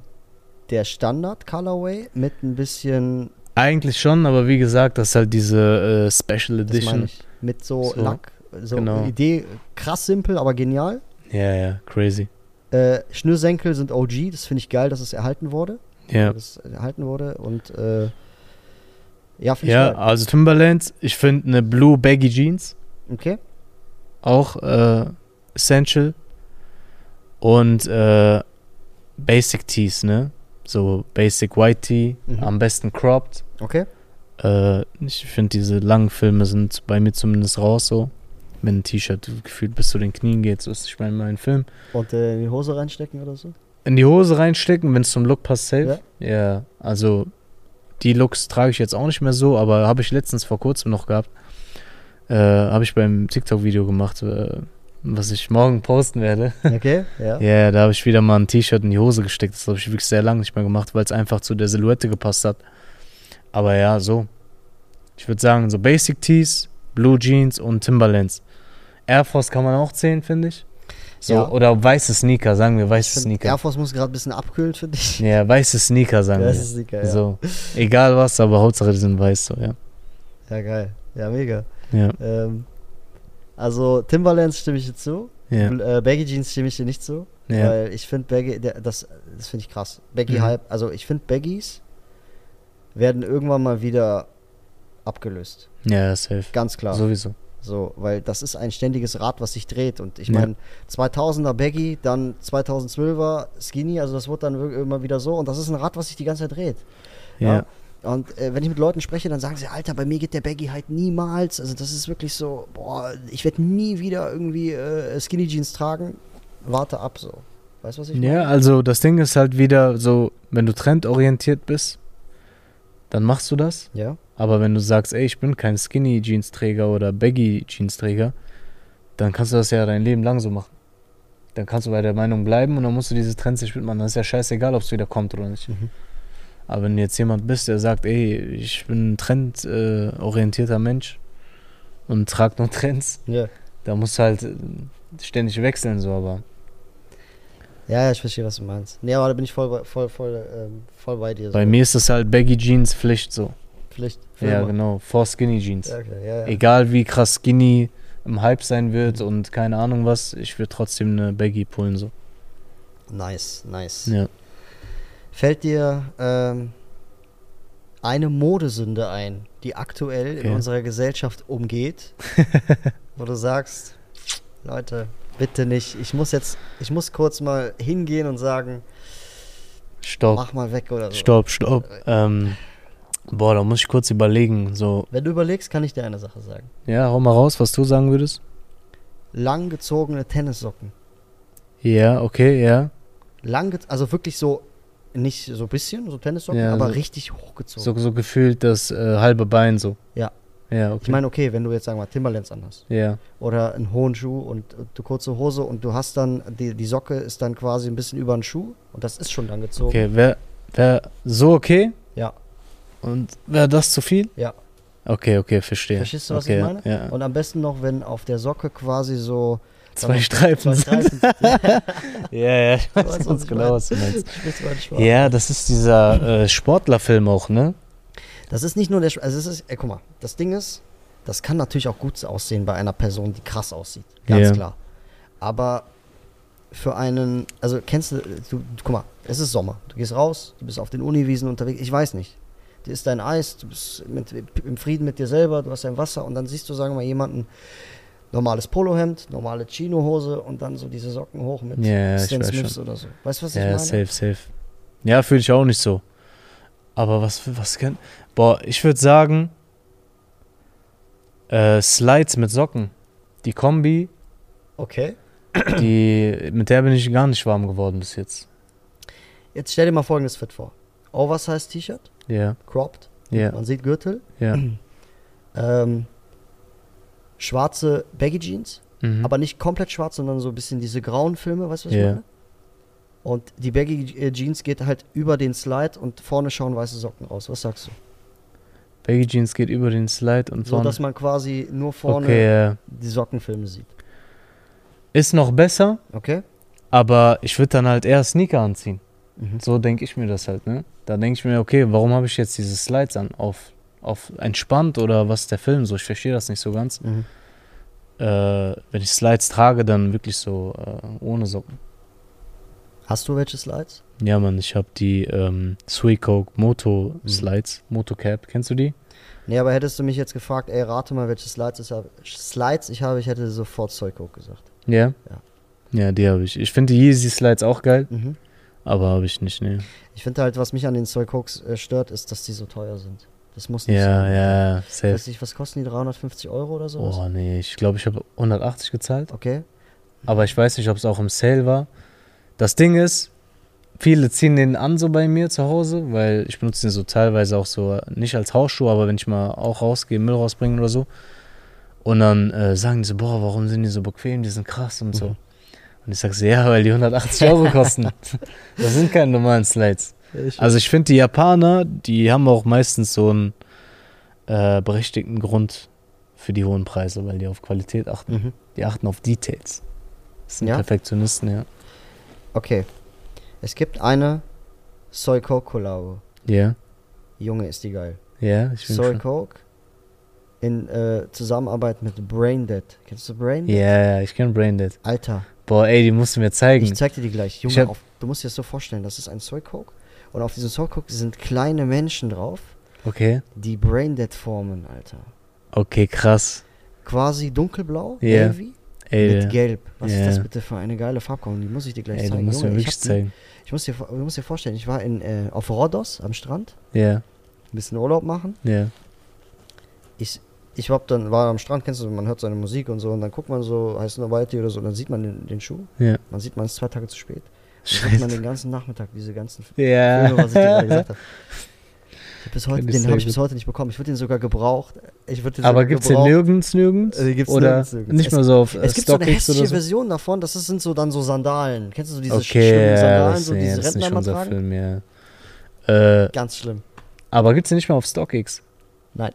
der Standard-Colorway mit ein bisschen, Eigentlich schon, aber wie gesagt, das ist halt diese äh, Special Edition. mit so, So, Lack, so genau. Idee, krass simpel, aber genial. Ja, ja, crazy. Äh, Schnürsenkel sind OG, das finde ich geil, dass es erhalten wurde. Ja. Dass es erhalten wurde und äh, ja, finde Ja, ich geil. also Timberlands, ich finde eine Blue Baggy Jeans Okay. auch äh, essential. Und äh, Basic Tees, ne? So Basic White Tee, Mhm. am besten cropped. Okay. Äh, ich finde, diese langen Filme sind bei mir zumindest raus so. Wenn ein T-Shirt gefühlt bis zu den Knien geht, so ist ich meine, mein Film. Und äh, in die Hose reinstecken oder so? In die Hose reinstecken, wenn es zum Look passt, safe. Ja. also die Looks trage ich jetzt auch nicht mehr so, aber habe ich letztens vor kurzem noch gehabt. Äh, habe ich beim TikTok-Video gemacht, äh, was ich morgen posten werde. Okay, ja. Ja, da habe ich wieder mal ein T-Shirt in die Hose gesteckt. Das habe ich wirklich sehr lange nicht mehr gemacht, weil es einfach zu der Silhouette gepasst hat. Aber ja, so. Ich würde sagen, so Basic Tees, Blue Jeans und Timberlands. Air Force kann man auch zählen, finde ich. So, Ja. Oder weiße Sneaker, sagen wir weiße find, Sneaker. Air Force muss gerade ein bisschen abkühlen, finde ich. Ja, weiße Sneaker, sagen Weiße wir. Sneaker, ja. So, egal was, aber Hauptsache die sind weiß, so, ja. Ja, geil. Ja, mega. Ja, Ähm, also Timberlands stimme ich dir zu. ja, Äh, Baggy Jeans stimme ich dir nicht zu. ja. Weil ich finde Baggy, der, das, das finde ich krass. Baggy Mhm. Hype, also ich finde Baggies werden irgendwann mal wieder abgelöst. Ja, safe. Ganz klar. Sowieso. So, weil das ist ein ständiges Rad, was sich dreht. Und ich Ja. meine, 2000er Baggy, dann 2012er Skinny, also das wird dann immer wieder so. Und das ist ein Rad, was sich die ganze Zeit dreht. Ja. Und äh, wenn ich mit Leuten spreche, dann sagen sie, Alter, bei mir geht der Baggy halt niemals. Also das ist wirklich so, boah, ich werde nie wieder irgendwie äh, Skinny Jeans tragen. Warte ab so. Weißt du, was ich meine? Ja, also das Ding ist halt wieder so, wenn du trendorientiert bist, dann machst du das. Ja. Aber wenn du sagst, ey, ich bin kein Skinny-Jeans-Träger oder Baggy-Jeans-Träger, dann kannst du das ja dein Leben lang so machen. Dann kannst du bei der Meinung bleiben und dann musst du diese Trends nicht mitmachen. Dann ist ja scheißegal, ob es wieder kommt oder nicht. Mhm. Aber wenn du jetzt jemand bist, der sagt, ey, ich bin ein trendorientierter Mensch und trag nur Trends, Ja. da musst du halt äh, ständig wechseln, so, aber Ja, ja, ich verstehe, was du meinst. Nee, aber da bin ich voll, bei- voll, voll, ähm, voll bei dir. bei so. mir ist das halt Baggy Jeans Pflicht so. Pflicht. Ja, genau, vor Skinny Jeans. Ja, okay, ja, ja. Egal wie krass Skinny im Hype sein wird und keine Ahnung was, ich würde trotzdem eine Baggy pullen so. Nice, nice. Ja. Fällt dir ähm, eine Modesünde ein, die aktuell in Okay. unserer Gesellschaft umgeht, wo du sagst, Leute, bitte nicht. Ich muss jetzt, ich muss kurz mal hingehen und sagen, Stopp, mach mal weg oder so. stopp, stopp. Ähm, boah, da muss ich kurz überlegen. So, Wenn du überlegst, kann ich dir eine Sache sagen. ja, hau mal raus, was du sagen würdest. Langgezogene Tennissocken. Ja, okay, ja. Lang, also wirklich so, nicht so ein bisschen, so Tennissocken, Ja, aber so- richtig hochgezogen. So, so gefühlt das äh, halbe Bein so. Ja. Ja, okay. Ich meine, okay, wenn du jetzt sagen wir Timberlands anhast ja, oder einen hohen Schuh und äh, du kurze Hose und du hast dann, die, die Socke ist dann quasi ein bisschen über den Schuh und das ist schon dann gezogen. okay. Wäre wär so okay Ja, und wäre das zu viel? ja. Okay, okay, verstehe. Verstehst du, was okay, ich meine? Ja. Und am besten noch, wenn auf der Socke quasi so Zwei Streifen zwei sind. Streifen. Ja, ja, ich weiß was ganz genau, was du meinst. Ja, das ist dieser äh, Sportlerfilm auch, ne? Das ist nicht nur der, Sch- also es ist, ey, guck mal, das Ding ist, das kann natürlich auch gut aussehen bei einer Person, die krass aussieht, ganz Ja. klar. Aber für einen, also kennst du, du, guck mal, es ist Sommer, du gehst raus, du bist auf den Uniwiesen unterwegs, ich weiß nicht. Du isst dein Eis, du bist mit, im Frieden mit dir selber, du hast dein Wasser und dann siehst du, sagen wir mal, jemanden, normales Polohemd, normale Chinohose und dann so diese Socken hoch mit Ja, ja, ich Stan Smiths schon. oder so. Weißt du, was ich Ja, meine? safe, safe. Ja, fühle ich auch nicht so. Aber was, was kann. Boah, ich würde sagen, äh, Slides mit Socken. Die Kombi, Okay. die, mit der bin ich gar nicht warm geworden bis jetzt. Jetzt stell dir mal folgendes Fit vor. Oversize T-Shirt, Ja, cropped, ja, man sieht Gürtel, ja. ähm, schwarze Baggy Jeans, Mhm. aber nicht komplett schwarz, sondern so ein bisschen diese grauen Filme, weißt du, was ich meine? Und die Baggy Jeans geht halt über den Slide und vorne schauen weiße Socken raus. Was sagst du? Baggy Jeans geht über den Slide und So, vorne. dass man quasi nur vorne okay, die Sockenfilme sieht. ist noch besser, Okay? aber ich würde dann halt eher Sneaker anziehen. Mhm. So denke ich mir das halt, ne? Da denke ich mir, okay, warum habe ich jetzt diese Slides an? Auf, auf entspannt oder was ist der Film so? Ich verstehe das nicht so ganz. Mhm. Äh, wenn ich Slides trage, dann wirklich so äh, ohne Socken. Hast du welche Slides? Ja, Mann, ich habe die ähm, Sweet Coke Moto Mhm. Slides, Moto Cap. Kennst du die? Nee, aber hättest du mich jetzt gefragt, ey, rate mal, welche Slides ich habe, Slides ich habe, ich hätte sofort Zeughook gesagt. Ja? Ja. Ja, die habe ich. Ich finde die Yeezy Slides auch geil, Mhm. aber habe ich nicht, ne. Ich finde halt, was mich an den Zeughoks äh, stört, ist, dass die so teuer sind. Das muss nicht Ja, sein. ja, safe. Weiß nicht, was kosten die? 350 Euro oder sowas? Oh, nee, ich glaube, ich habe 180 gezahlt. Okay. Aber ich weiß nicht, ob es auch im Sale war. Das Ding ist, viele ziehen den an so bei mir zu Hause, weil ich benutze den so teilweise auch so, nicht als Hausschuh, aber wenn ich mal auch rausgehe, Müll rausbringen oder so. Und dann äh, sagen die so, boah, warum sind die so bequem, die sind krass und so. Mhm. Und ich sag so, ja, weil die 180 Euro kosten. das sind keine normalen Slides. Also ich finde, die Japaner, die haben auch meistens so einen äh, berechtigten Grund für die hohen Preise, weil die auf Qualität achten. mhm. Die achten auf Details. Das sind Ja? Perfektionisten, ja. Okay. Es gibt eine Soy Coke Collabo. Ja, Junge, ist die geil. ja, ich bin Soy schon. Coke in äh, Zusammenarbeit mit Braindead. Kennst du Ja, Braindead? ja, ich kenne Braindead. Alter, Boah, ey, die musst du mir zeigen. ich zeig dir die gleich. Ich Junge, auf, du musst dir das so vorstellen, das ist ein Soy Coke und auf diesem Soy Coke sind kleine Menschen drauf, Okay, die Braindead formen, Alter. okay, krass. Quasi dunkelblau, Ja. navy, Ey, mit gelb. Was ja. ist das bitte für eine geile Farbkombi? Die muss ich dir gleich ey zeigen. musst mir Junge, ich, hab die- zeigen. ich muss dir, du musst dir vorstellen, ich war in, äh, auf Rhodos am Strand, Ja, ein bisschen Urlaub machen. ja, ich, ich war dann war am Strand, kennst du, man hört seine Musik und so und dann guckt man so, heißt eine Whitey oder so, und dann sieht man den, den Schuh, ja. man sieht, man ist zwei Tage zu spät. Dann sieht man den ganzen Nachmittag diese ganzen Ja. Filme, was ich dir gerade gesagt habe. Bis heute, den habe ich bis heute nicht bekommen. Ich würde den sogar gebraucht. Ich den Aber sogar gibt's den nirgends, nirgends? Äh, gibt's oder nirgends, nirgends. nicht Es- mal so auf äh, Es gibt so eine hässliche so? Version davon, das sind so dann so Sandalen. Kennst du so diese Okay, schlimmen Sandalen, das, so ja, diese Rentner nicht immer unser tragen? Film, ja. Äh, Ganz schlimm. aber gibt's die nicht mal auf StockX? Nein.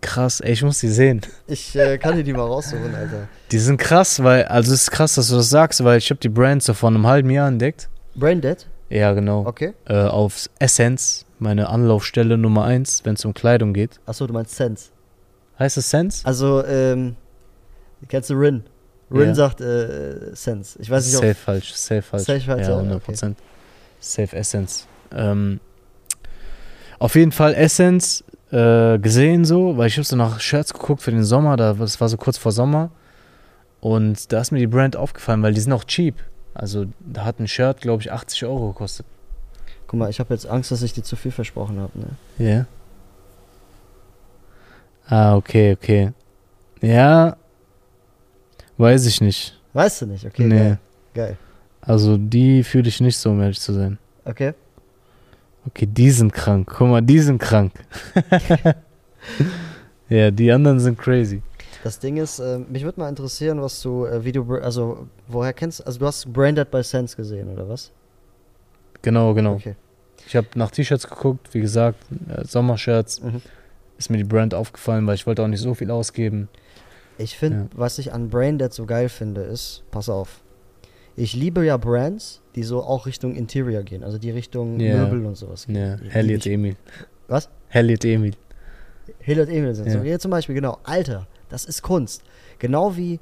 Krass, ey, ich muss die sehen. Ich äh, kann dir die mal raussuchen, Alter. Die sind krass, weil, also es ist krass, dass du das sagst, weil ich habe die Brand so vor einem halben Jahr entdeckt. Braindead? Ja, genau. Okay. Äh, auf Essence, meine Anlaufstelle Nummer eins, wenn es um Kleidung geht. Achso, du meinst Sense. Heißt es Sense? Also, ähm, kennst du Rin? Rin Ja. sagt äh, Sense. Ich weiß nicht, ob Safe falsch, safe falsch. Safe falsch, ja, ja, 100 Prozent. Safe Essence. Ähm, auf jeden Fall Essence äh, gesehen so, weil ich habe so nach Shirts geguckt für den Sommer, da, das war so kurz vor Sommer. Und da ist mir die Brand aufgefallen, weil die sind auch cheap. Also da hat ein Shirt, glaube ich, 80 Euro gekostet. Guck mal, ich habe jetzt Angst, dass ich dir zu viel versprochen habe. Ne? Ja. Ah, okay, okay. Ja. Weiß ich nicht. Weißt du nicht? Okay, nee. geil. geil. Also die fühle ich nicht so, um ehrlich zu sein. Okay. Okay, die sind krank. Guck mal, die sind krank. ja, die anderen sind crazy. Das Ding ist, äh, mich würde mal interessieren, was du, äh, wie du, also woher kennst, also du hast Branded by Sense gesehen, oder was? Genau, genau. Okay. Ich habe nach T-Shirts geguckt, wie gesagt, äh, Sommershirts. Mhm. Ist mir die Brand aufgefallen, weil ich wollte auch nicht so viel ausgeben. Ich finde, Ja. was ich an Braindead so geil finde, ist, pass auf, ich liebe ja Brands, die so auch Richtung Interior gehen, also die Richtung Ja. Möbel und sowas gehen. Helliot ich- Emil. Was? Helliot Emil. Hillard Emil sind. So, Ja. hier zum Beispiel, genau. Alter, das ist Kunst. Genau wie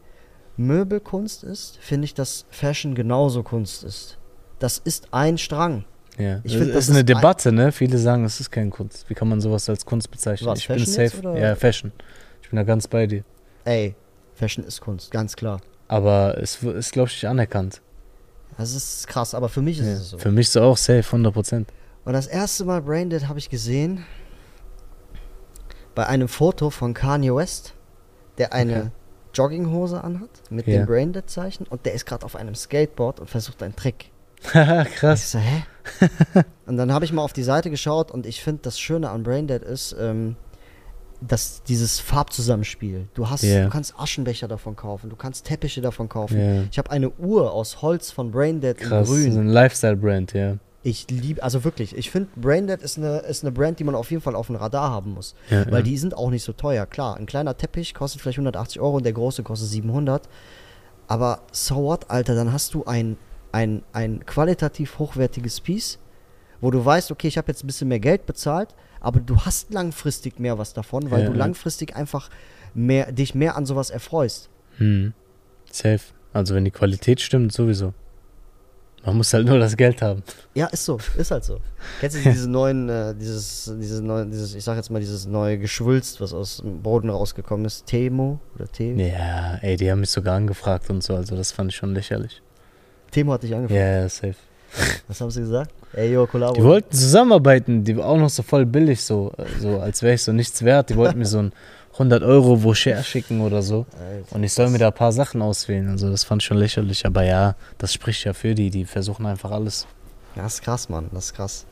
Möbel Kunst ist, finde ich, dass Fashion genauso Kunst ist. Das ist ein Strang. Ja, Ich das find, das ist eine ist ein- Debatte, ne? Viele sagen, es ist keine Kunst. Wie kann man sowas als Kunst bezeichnen? Was, ich bin Fashion safe. jetzt? Ja, Fashion. Ich bin da ganz bei dir. Ey, Fashion ist Kunst, ganz klar. Aber es ist, glaube ich, nicht anerkannt. Das ist krass, aber für mich ist Ja. es so. Für mich so auch safe, 100 Prozent. Und das erste Mal Braindead habe ich gesehen bei einem Foto von Kanye West, der eine Okay. Jogginghose anhat mit Ja. dem Braindead-Zeichen und der ist gerade auf einem Skateboard und versucht einen Trick. Ich Krass. so, hä? und dann habe ich mal auf die Seite geschaut und ich finde, das Schöne an Braindead ist, ähm, dass dieses Farbzusammenspiel. Du hast, Ja. du kannst Aschenbecher davon kaufen, du kannst Teppiche davon kaufen. Ja. Ich habe eine Uhr aus Holz von Braindead Krass. in Grün. So ein Lifestyle-Brand, ja. Ich liebe, also wirklich, ich finde, Braindead ist eine, ist eine Brand, die man auf jeden Fall auf dem Radar haben muss. ja Weil ja. die sind auch nicht so teuer. Klar, ein kleiner Teppich kostet vielleicht 180 Euro und der große kostet 700. Aber so what, Alter, dann hast du ein, ein, ein qualitativ hochwertiges Piece, wo du weißt, okay, ich habe jetzt ein bisschen mehr Geld bezahlt, aber du hast langfristig mehr was davon, weil Ja, du langfristig einfach mehr, dich mehr an sowas erfreust. Hm. Safe. Also wenn die Qualität stimmt, sowieso. Man muss halt nur das Geld haben. Ja, ist so, ist halt so. Kennst du diese neuen, äh, dieses, dieses neue, dieses, ich sag jetzt mal, dieses neue Geschwulst, was aus dem Boden rausgekommen ist? Temo oder Te Ja, ey, die haben mich sogar angefragt und so, also das fand ich schon lächerlich. Temo hat dich angefangen. ja, safe. Was haben sie gesagt? Ey, yo, Kollabo. Die wollten zusammenarbeiten, die war auch noch so voll billig, so, so als wäre ich so nichts wert. Die wollten mir so ein 100 Euro Voucher schicken oder so. Alter, Und ich soll mir da ein paar Sachen auswählen. Also das fand ich schon lächerlich. Aber ja, das spricht ja für die. Die versuchen einfach alles. Das ist krass, Mann, das ist krass.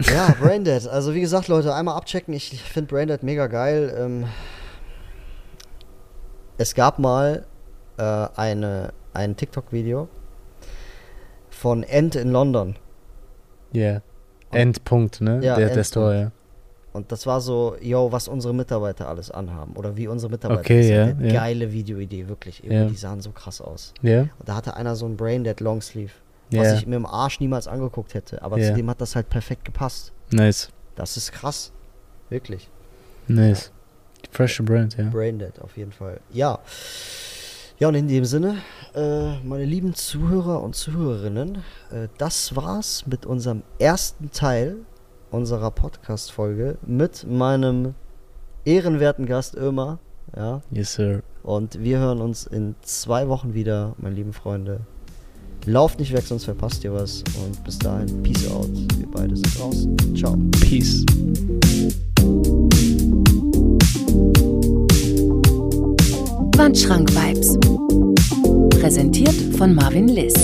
Ja, Braindead. Also wie gesagt, Leute, einmal abchecken. Ich finde Braindead mega geil. Ähm, es gab mal äh, eine, ein TikTok-Video von End in London. Ja. Yeah. Endpunkt, ne? Ja, der, der Endpunkt. Store, ja. Und das war so, yo, was unsere Mitarbeiter alles anhaben. Oder wie unsere Mitarbeiter. Okay, ja, Eine ja. geile Videoidee, wirklich. Ja. Die sahen so krass aus. Ja? Und da hatte einer so ein Braindead Longsleeve, was ich mir im Arsch niemals angeguckt hätte. Aber zu dem hat das halt perfekt gepasst. Nice. Das ist krass. Wirklich. Nice. Freshe Brand, ja. Braindead auf jeden Fall. Ja. Ja, und in dem Sinne, äh, meine lieben Zuhörer und Zuhörerinnen, äh, das war's mit unserem ersten Teil unserer Podcast-Folge mit meinem ehrenwerten Gast Irma. Ja, Yes, sir. und wir hören uns in zwei Wochen wieder, meine lieben Freunde. Lauft nicht weg, sonst verpasst ihr was. Und bis dahin, Peace out. Wir beide sind draußen. Ciao. Peace. Wandschrank Vibes. Präsentiert von Marvin Liss.